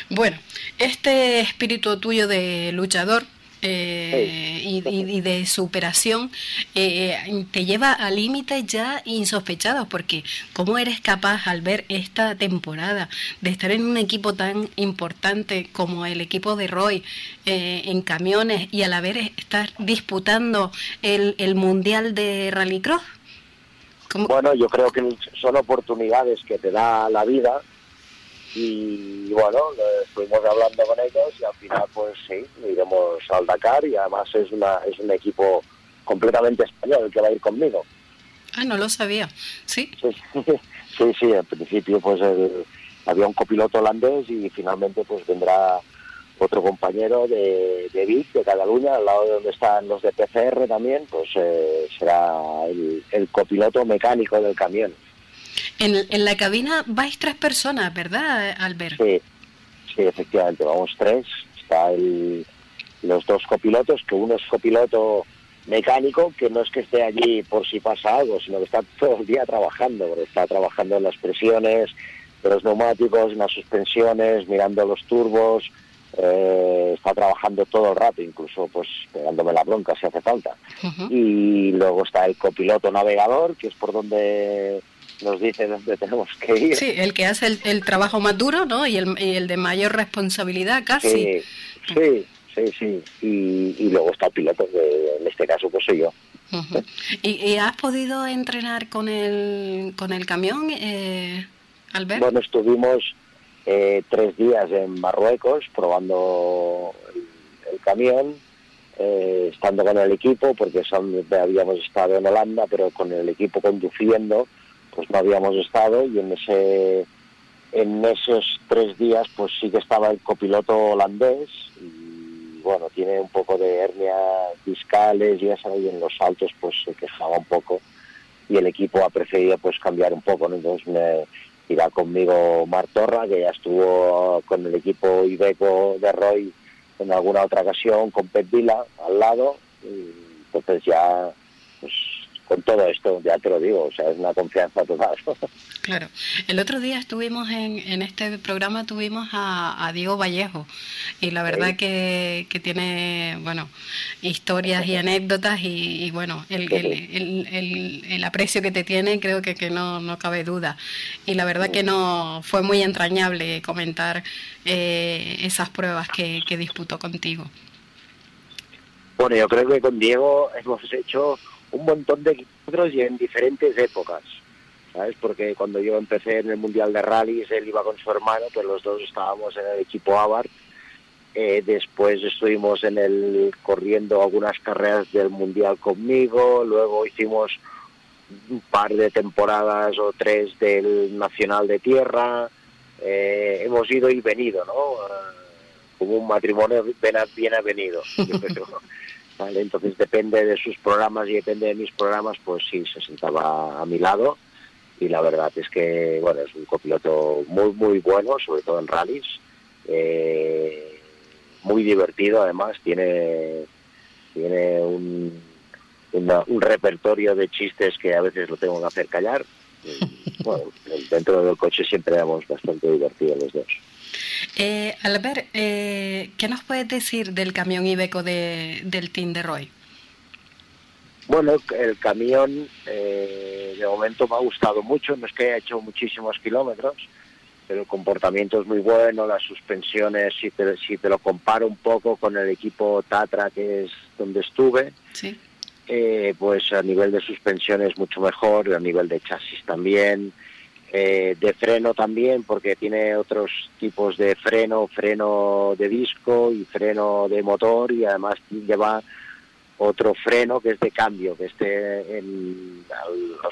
Bueno, este espíritu tuyo de luchador eh, y, de superación eh, te lleva a límites ya insospechados, porque ¿cómo eres capaz al ver esta temporada de estar en un equipo tan importante como el equipo de Roy en camiones y a la vez estar disputando el, el Mundial de Rallycross? Bueno, yo creo que son oportunidades que te da la vida y bueno, estuvimos hablando con ellos y al final pues sí, iremos al Dakar y además es, una, es un equipo completamente español el que va a ir conmigo. Ah, no lo sabía, ¿sí? Sí, sí, en principio pues había un copiloto holandés y finalmente pues vendrá otro compañero de, de Vic, de Cataluña, al lado de donde están los de PCR también, pues eh, será el, el copiloto mecánico del camión. En, en la cabina vais tres personas, ¿verdad, Albert? Sí, sí, efectivamente, vamos tres. Está el, los dos copilotos, que uno es copiloto mecánico, que no es que esté allí por si pasa algo, sino que está todo el día trabajando, está trabajando en las presiones, de los neumáticos, en las suspensiones, mirando los turbos, eh, está trabajando todo el rato, incluso pues pegándome la bronca si hace falta. Y luego está el copiloto navegador, que es por donde nos dice dónde tenemos que ir. Sí, el que hace el, trabajo más duro, ¿no? Y el, y el, de mayor responsabilidad casi. Sí, sí, sí, sí. Y, luego está el piloto, que en este caso pues soy yo. ¿Y, has podido entrenar con el, con el camión, eh, Albert? Bueno, estuvimos eh, tres días en Marruecos probando el, camión, eh, estando con el equipo, porque son, habíamos estado en Holanda, pero con el equipo conduciendo pues no habíamos estado y en ese en esos tres días pues sí que estaba el copiloto holandés y bueno tiene un poco de hernia discales y eso y en los saltos pues se quejaba un poco y el equipo ha preferido pues cambiar un poco entonces me conmigo Martorra que ya estuvo con el equipo Ibeco de Roy en alguna otra ocasión con Pet Vila al lado y entonces ya pues con todo esto, ya te lo digo, o sea, es una confianza total. Claro. El otro día estuvimos en, en este programa, tuvimos a, Diego Vallejo y la verdad que, que, tiene, bueno, historias y anécdotas y, bueno, el, el, el, aprecio que te tiene creo que, que no, no cabe duda. Y la verdad que no fue muy entrañable comentar eh, esas pruebas que, que disputó contigo. Bueno, yo creo que con Diego hemos hecho un montón de kilómetros y en diferentes épocas, ¿sabes? Porque cuando yo empecé en el Mundial de Rallys, él iba con su hermano, pues los dos estábamos en el equipo Abarth. Eh, después estuvimos en el corriendo algunas carreras del Mundial conmigo, luego hicimos un par de temporadas o tres del Nacional de Tierra, eh, hemos ido y venido, ¿no? Eh, como un matrimonio bien avenido. Entonces depende de sus programas y depende de mis programas, pues sí, se sentaba a mi lado y la verdad es que, bueno, es un copiloto muy, muy bueno, sobre todo en rallies, eh, muy divertido además, tiene, tiene un, un repertorio de chistes que a veces lo tengo que hacer callar. bueno, dentro del coche siempre éramos bastante divertidos los dos. Eh, Albert, eh, ¿qué nos puedes decir del camión Ibeco de, del Team de Roy? Bueno, el camión eh, de momento me ha gustado mucho, no es que haya hecho muchísimos kilómetros, pero el comportamiento es muy bueno, las suspensiones, si te, si te lo comparo un poco con el equipo Tatra, que es donde estuve, eh, pues a nivel de suspensión es mucho mejor, a nivel de chasis también, eh, de freno también, porque tiene otros tipos de freno, freno de disco y freno de motor y además lleva otro freno que es de cambio, que este al,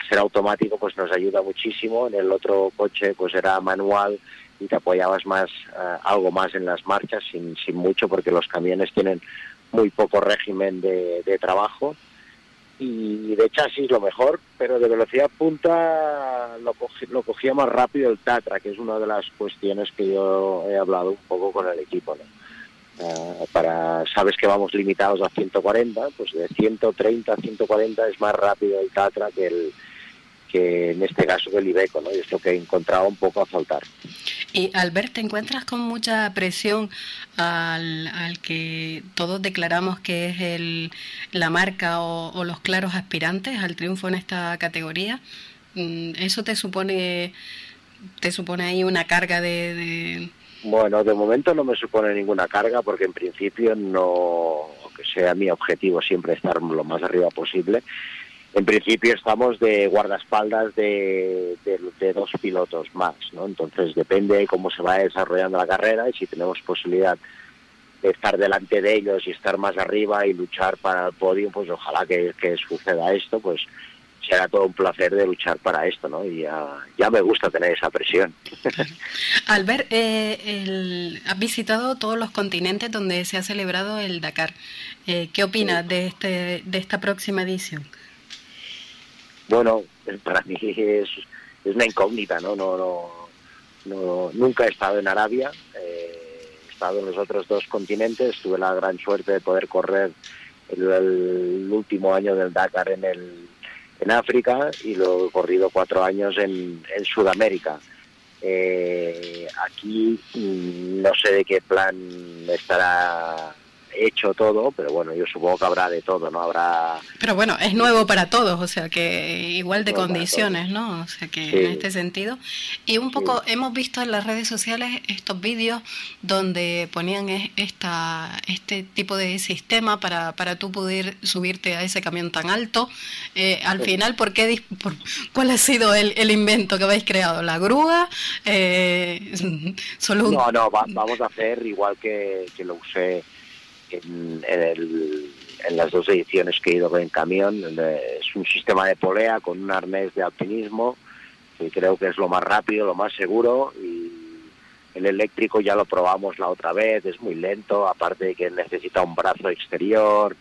ser automático pues nos ayuda muchísimo, en el otro coche pues era manual y te apoyabas más, eh, algo más en las marchas sin, sin mucho porque los camiones tienen muy poco régimen de, de trabajo y de chasis lo mejor, pero de velocidad punta lo, lo cogía más rápido el Tatra, que es una de las cuestiones que yo he hablado un poco con el equipo. Eh, para sabes que vamos limitados a 140, pues de 130 a 140 es más rápido el Tatra que el que en este caso el Ibeco, ¿no? Y es lo que he encontrado un poco a faltar. Y Albert, ¿te encuentras con mucha presión al, al que todos declaramos que es el, la marca o, los claros aspirantes al triunfo en esta categoría? Mm, ¿Eso te supone, te supone ahí una carga de, Bueno, de momento no me supone ninguna carga porque en principio no, que sea mi objetivo siempre estar lo más arriba posible, en principio estamos de guardaespaldas de, de, dos pilotos más, ¿no? Entonces depende cómo se va desarrollando la carrera y si tenemos posibilidad de estar delante de ellos y estar más arriba y luchar para el podio, pues ojalá que, suceda esto, pues será todo un placer de luchar para esto, ¿no? Y ya, me gusta tener esa presión. Albert, eh, has visitado todos los continentes donde se ha celebrado el Dakar. Eh, ¿Qué opinas de, este, de esta próxima edición? Bueno, para mí es, una incógnita, ¿no? No, no, nunca he estado en Arabia, eh, he estado en los otros dos continentes, tuve la gran suerte de poder correr el, último año del Dakar en, el, en África y lo he corrido cuatro años en, en Sudamérica. Eh, aquí mm, no sé de qué plan estará hecho todo, pero bueno, yo supongo que habrá de todo, ¿no? Habrá... Pero bueno, es nuevo para todos, o sea que igual de condiciones, ¿no? O sea que en este sentido. Y un poco hemos visto en las redes sociales estos vídeos donde ponían esta, este tipo de sistema para, para tú poder subirte a ese camión tan alto. Eh, al final, ¿por qué, por, ¿cuál ha sido el, el, invento que habéis creado? ¿La grúa? Eh, solo No, no, vamos a hacer igual que, que lo usé en, en, las dos ediciones que he ido en camión. Es un sistema de polea con un arnés de alpinismo que creo que es lo más rápido, lo más seguro y el eléctrico ya lo probamos la otra vez, es muy lento, aparte de que necesita un brazo exterior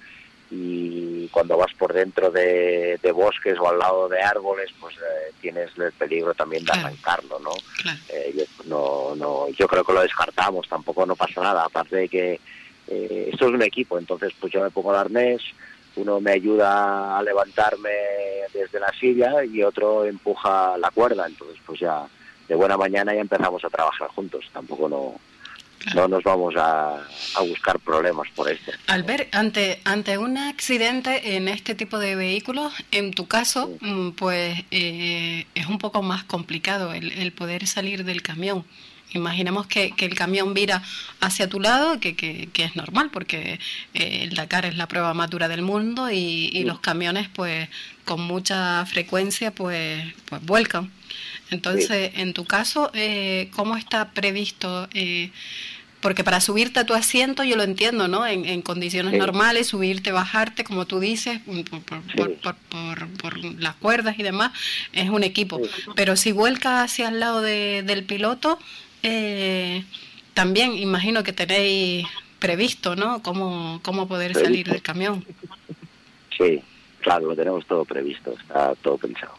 y cuando vas por dentro de, bosques o al lado de árboles, pues eh, tienes el peligro también de arrancarlo, ¿no? Eh, yo, no, no, yo creo que lo descartamos, tampoco no pasa nada, aparte de que eh, esto es un equipo, entonces pues yo me pongo el arnés, uno me ayuda a levantarme desde la silla y otro empuja la cuerda, entonces pues ya de buena mañana ya empezamos a trabajar juntos, tampoco no, no nos vamos a, buscar problemas por esto. Albert, ante, ante un accidente en este tipo de vehículos, en tu caso, mm, pues eh, es un poco más complicado el, el poder salir del camión. Imaginemos que, el camión vira hacia tu lado, que, que, es normal porque eh, el Dakar es la prueba más dura del mundo y, los camiones pues con mucha frecuencia pues, pues vuelcan. Entonces, en tu caso, eh, ¿cómo está previsto? Eh, porque para subirte a tu asiento yo lo entiendo, ¿no? En, condiciones normales, subirte, bajarte, como tú dices, por, las cuerdas y demás, es un equipo. Pero si vuelca hacia el lado del piloto, eh, también imagino que tenéis previsto, ¿no? Cómo, cómo poder salir del camión. Sí, claro, lo tenemos todo previsto, está todo pensado.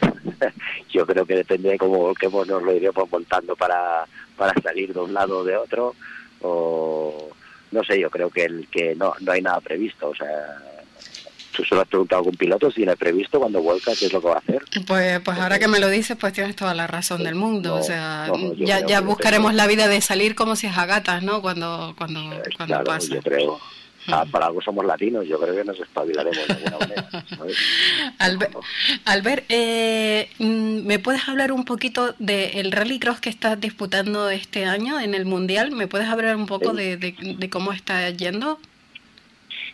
Yo creo que depende de cómo, cómo nos lo iremos montando para, para salir de un lado o de otro, o no sé, yo creo que el que no, no hay nada previsto, o sea, ¿Tú se lo has preguntado a algún piloto si tiene previsto cuando vuelca qué es lo que va a hacer? Pues, pues ahora que me lo dices, pues tienes toda la razón del mundo. o sea, ya, ya buscaremos la vida de salir como si es a gatas, ¿no? Cuando, cuando, cuando claro, Yo creo. Ah, para algo somos latinos, yo creo que nos espabilaremos de alguna manera. Albert, eh, mm, ¿me puedes hablar un poquito del rallycross que estás disputando este año en el Mundial? ¿Me puedes hablar un poco de, de cómo está yendo?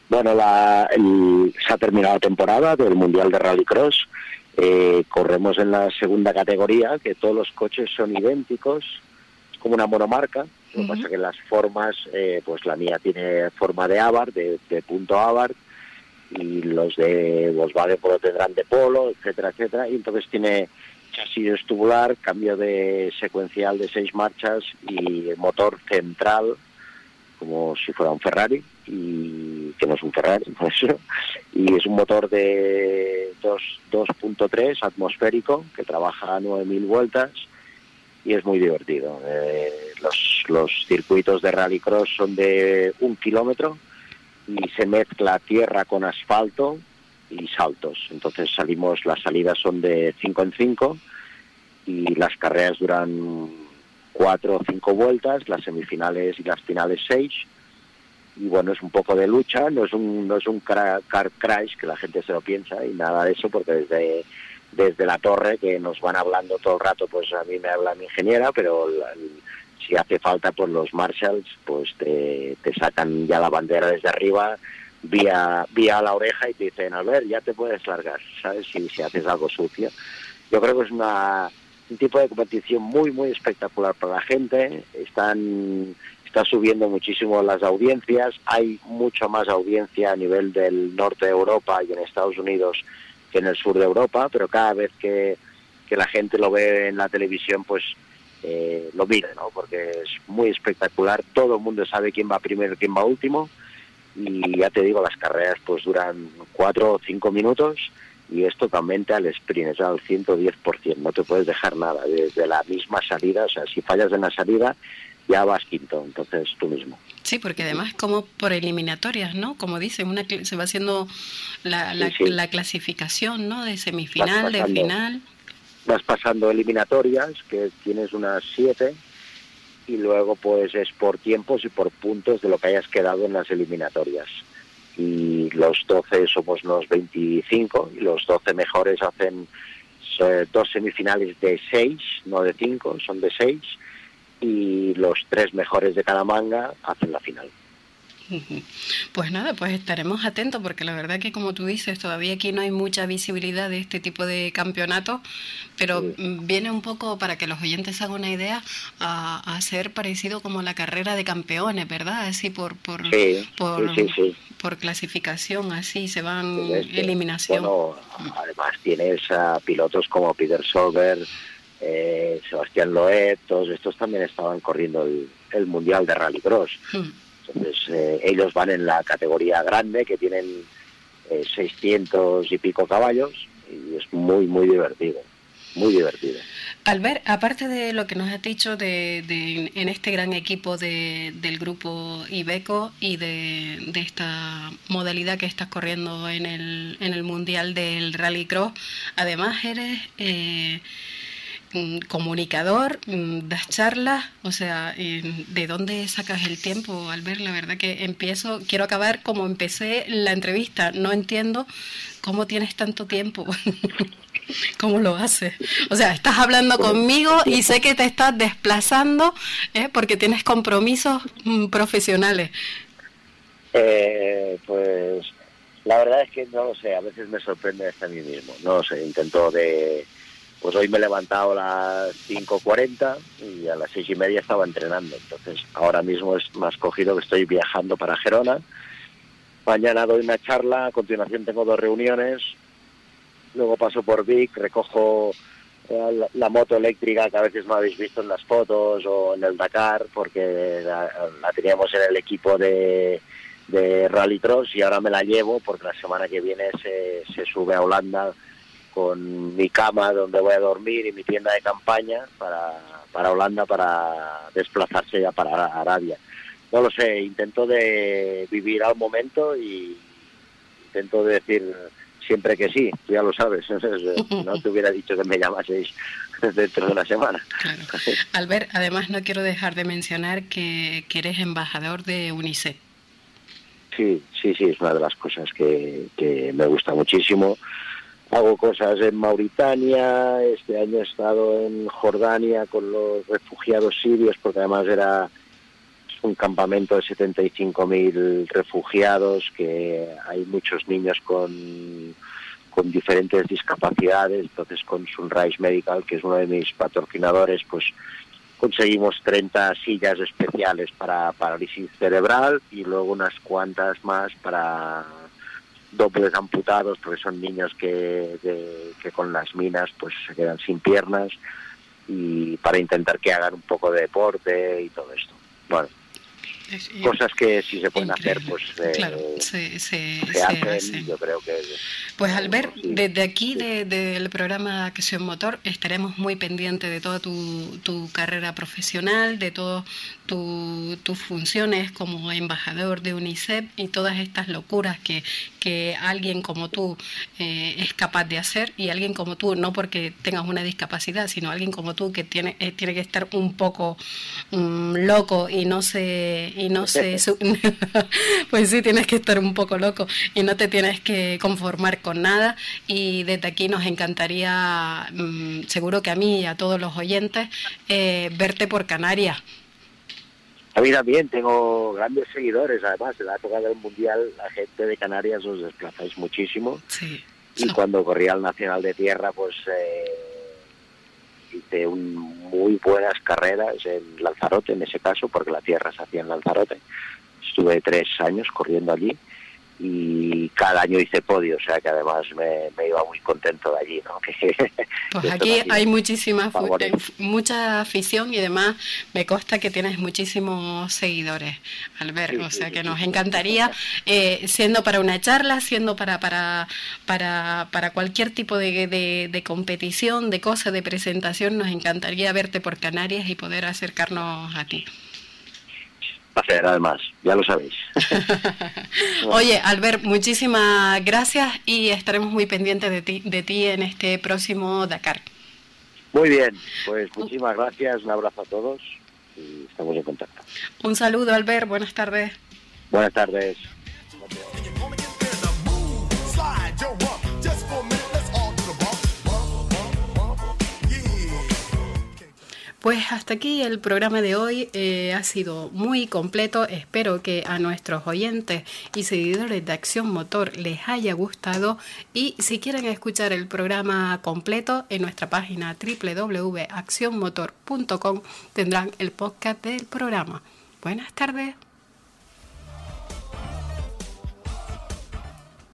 Bueno, la, se ha terminado la temporada del Mundial de Rallycross. Eh, corremos en la segunda categoría, que todos los coches son idénticos, es como una monomarca. Lo que pasa es que las formas, eh, pues la mía tiene forma de Abarth, de, punto Abarth, y los de Volkswagen Polo tendrán de Polo, etcétera, etcétera. Y entonces tiene chasis tubular, cambio de secuencial de seis marchas y motor central, como si fuera un Ferrari y que no es un Ferrari, y es un motor de 2.3 atmosférico que trabaja a 9.000 vueltas y es muy divertido. Eh, los, los circuitos de rallycross son de un kilómetro y se mezcla tierra con asfalto y saltos. Entonces salimos, las salidas son de 5 en 5 y las carreras duran cuatro o cinco vueltas, las semifinales y las finales seis. Y bueno, es un poco de lucha, no es un, no es un car, crash que la gente se lo piensa y nada de eso, porque desde, desde la torre que nos van hablando todo el rato, pues a mí me habla mi ingeniera, pero si hace falta, pues los marshals pues te, te sacan ya la bandera desde arriba, vía, vía la oreja y te dicen, a ver, ya te puedes largar, ¿sabes? Si, si haces algo sucio. Yo creo que es una, un tipo de competición muy, muy espectacular para la gente. Están, está subiendo muchísimo las audiencias. Hay mucho más audiencia a nivel del norte de Europa y en Estados Unidos que en el sur de Europa, pero cada vez que, que la gente lo ve en la televisión, pues eh, lo mira, ¿no? Porque es muy espectacular. Todo el mundo sabe quién va primero y quién va último. Y ya te digo, las carreras pues duran cuatro o cinco minutos y es totalmente al sprint, es al 110%, no te puedes dejar nada, desde la misma salida, o sea, si fallas en la salida, ya vas quinto, entonces tú mismo. Sí, porque además como por eliminatorias, ¿no? Como dice, una se va haciendo la, la, clasificación, ¿no? De semifinal, de final. Vas pasando eliminatorias, que tienes unas siete, y luego pues es por tiempos y por puntos de lo que hayas quedado en las eliminatorias y los 12 somos los 25 y los 12 mejores hacen eh, dos semifinales de 6, no de 5, son de 6 y los tres mejores de cada manga hacen la final. Pues nada, pues estaremos atentos porque la verdad que como tú dices, todavía aquí no hay mucha visibilidad de este tipo de campeonato, pero viene un poco para que los oyentes hagan una idea a, ser parecido como la carrera de campeones, ¿verdad? Así por por, por, clasificación, así se van eliminación. además tienes a pilotos como Peter Solberg, eh, Sebastián Loeb, todos estos también estaban corriendo el, Mundial de Rallycross. Hmm. Entonces, eh, ellos van en la categoría grande, que tienen 600 eh, y pico caballos, y es muy, muy divertido, muy divertido. Albert, aparte de lo que nos has dicho de, en este gran equipo de, del grupo Ibeco y de, esta modalidad que estás corriendo en el, en el Mundial del Rallycross, además eres... Eh, comunicador, mm, das charlas, o sea, ¿de dónde sacas el tiempo, al ver La verdad que empiezo, quiero acabar como empecé la entrevista, no entiendo cómo tienes tanto tiempo. ¿Cómo lo haces? O sea, estás hablando conmigo y sé que te estás desplazando ¿eh? porque tienes compromisos mm, profesionales. Eh, pues la verdad es que no lo sé, a veces me sorprende hasta a mí mismo. No lo sé, intento de, pues hoy me he levantado a las 5.40 y a las seis y media estaba entrenando. Entonces ahora mismo es más cogido que estoy viajando para Gerona. Mañana doy una charla, a continuación tengo dos reuniones, luego paso por Vic, recojo eh, la, moto eléctrica que a veces no habéis visto en las fotos o en el Dakar, porque la, teníamos en el equipo de, de Rally Cross y ahora me la llevo porque la semana que viene se, se sube a Holanda con mi cama donde voy a dormir y mi tienda de campaña para, para Holanda para desplazarse ya para Arabia. No lo sé, intento de vivir al momento y intento de decir siempre que sí, ya lo sabes, no te hubiera dicho que me llamaseis dentro de una semana. Claro. Albert, además no quiero dejar de mencionar que, que eres embajador de UNICEF. Sí, sí, sí, es una de las cosas que, que me gusta muchísimo hago cosas en Mauritania, este año he estado en Jordania con los refugiados sirios, porque además era un campamento de 75.000 refugiados, que hay muchos niños con, con diferentes discapacidades, entonces con Sunrise Medical, que es uno de mis patrocinadores, pues conseguimos 30 sillas especiales para parálisis cerebral y luego unas cuantas más para dobles amputados porque son niños que, que, con las minas pues se quedan sin piernas y para intentar que hagan un poco de deporte y todo esto. Bueno, cosas que si se pueden hacer, pues claro, se, se, hacen. Yo creo que. Pues Albert, desde aquí del programa Acción Motor estaremos muy pendientes de toda tu, tu carrera profesional, de todas tus funciones como embajador de UNICEF y todas estas locuras que, que alguien como tú eh, es capaz de hacer y alguien como tú, no porque tengas una discapacidad, sino alguien como tú que tiene, eh, tiene que estar un poco mm, loco y no se... Y no se pues sí, tienes que estar un poco loco y no te tienes que conformar con nada y desde aquí nos encantaría, mm, seguro que a mí y a todos los oyentes, eh, verte por Canarias. A mí también tengo grandes seguidores, además, en la época del Mundial la gente de Canarias os desplazáis muchísimo. Sí. Y cuando corría el Nacional de Tierra, pues eh, hice un, muy buenas carreras en Lanzarote, en ese caso, porque la tierra se hacía en Lanzarote. Estuve tres años corriendo allí y cada año hice podio, o sea que además me, iba muy contento de allí. ¿no? pues aquí hay muchísima, mucha afición y además me consta que tienes muchísimos seguidores, Albert, o sea que nos encantaría, eh, siendo para una charla, siendo para, para, para, para cualquier tipo de, de, de competición, de cosa, de presentación, nos encantaría verte por Canarias y poder acercarnos a ti hacer, además, ya lo sabéis. Oye, Albert, muchísimas gracias y estaremos muy pendientes de ti, de ti en este próximo Dakar. Muy bien, pues muchísimas gracias, un abrazo a todos y estamos en contacto. Un saludo, Albert, buenas tardes. Buenas tardes. Pues hasta aquí el programa de hoy eh, ha sido muy completo. Espero que a nuestros oyentes y seguidores de Acción Motor les haya gustado. Y si quieren escuchar el programa completo en nuestra página www.accionmotor.com tendrán el podcast del programa. Buenas tardes.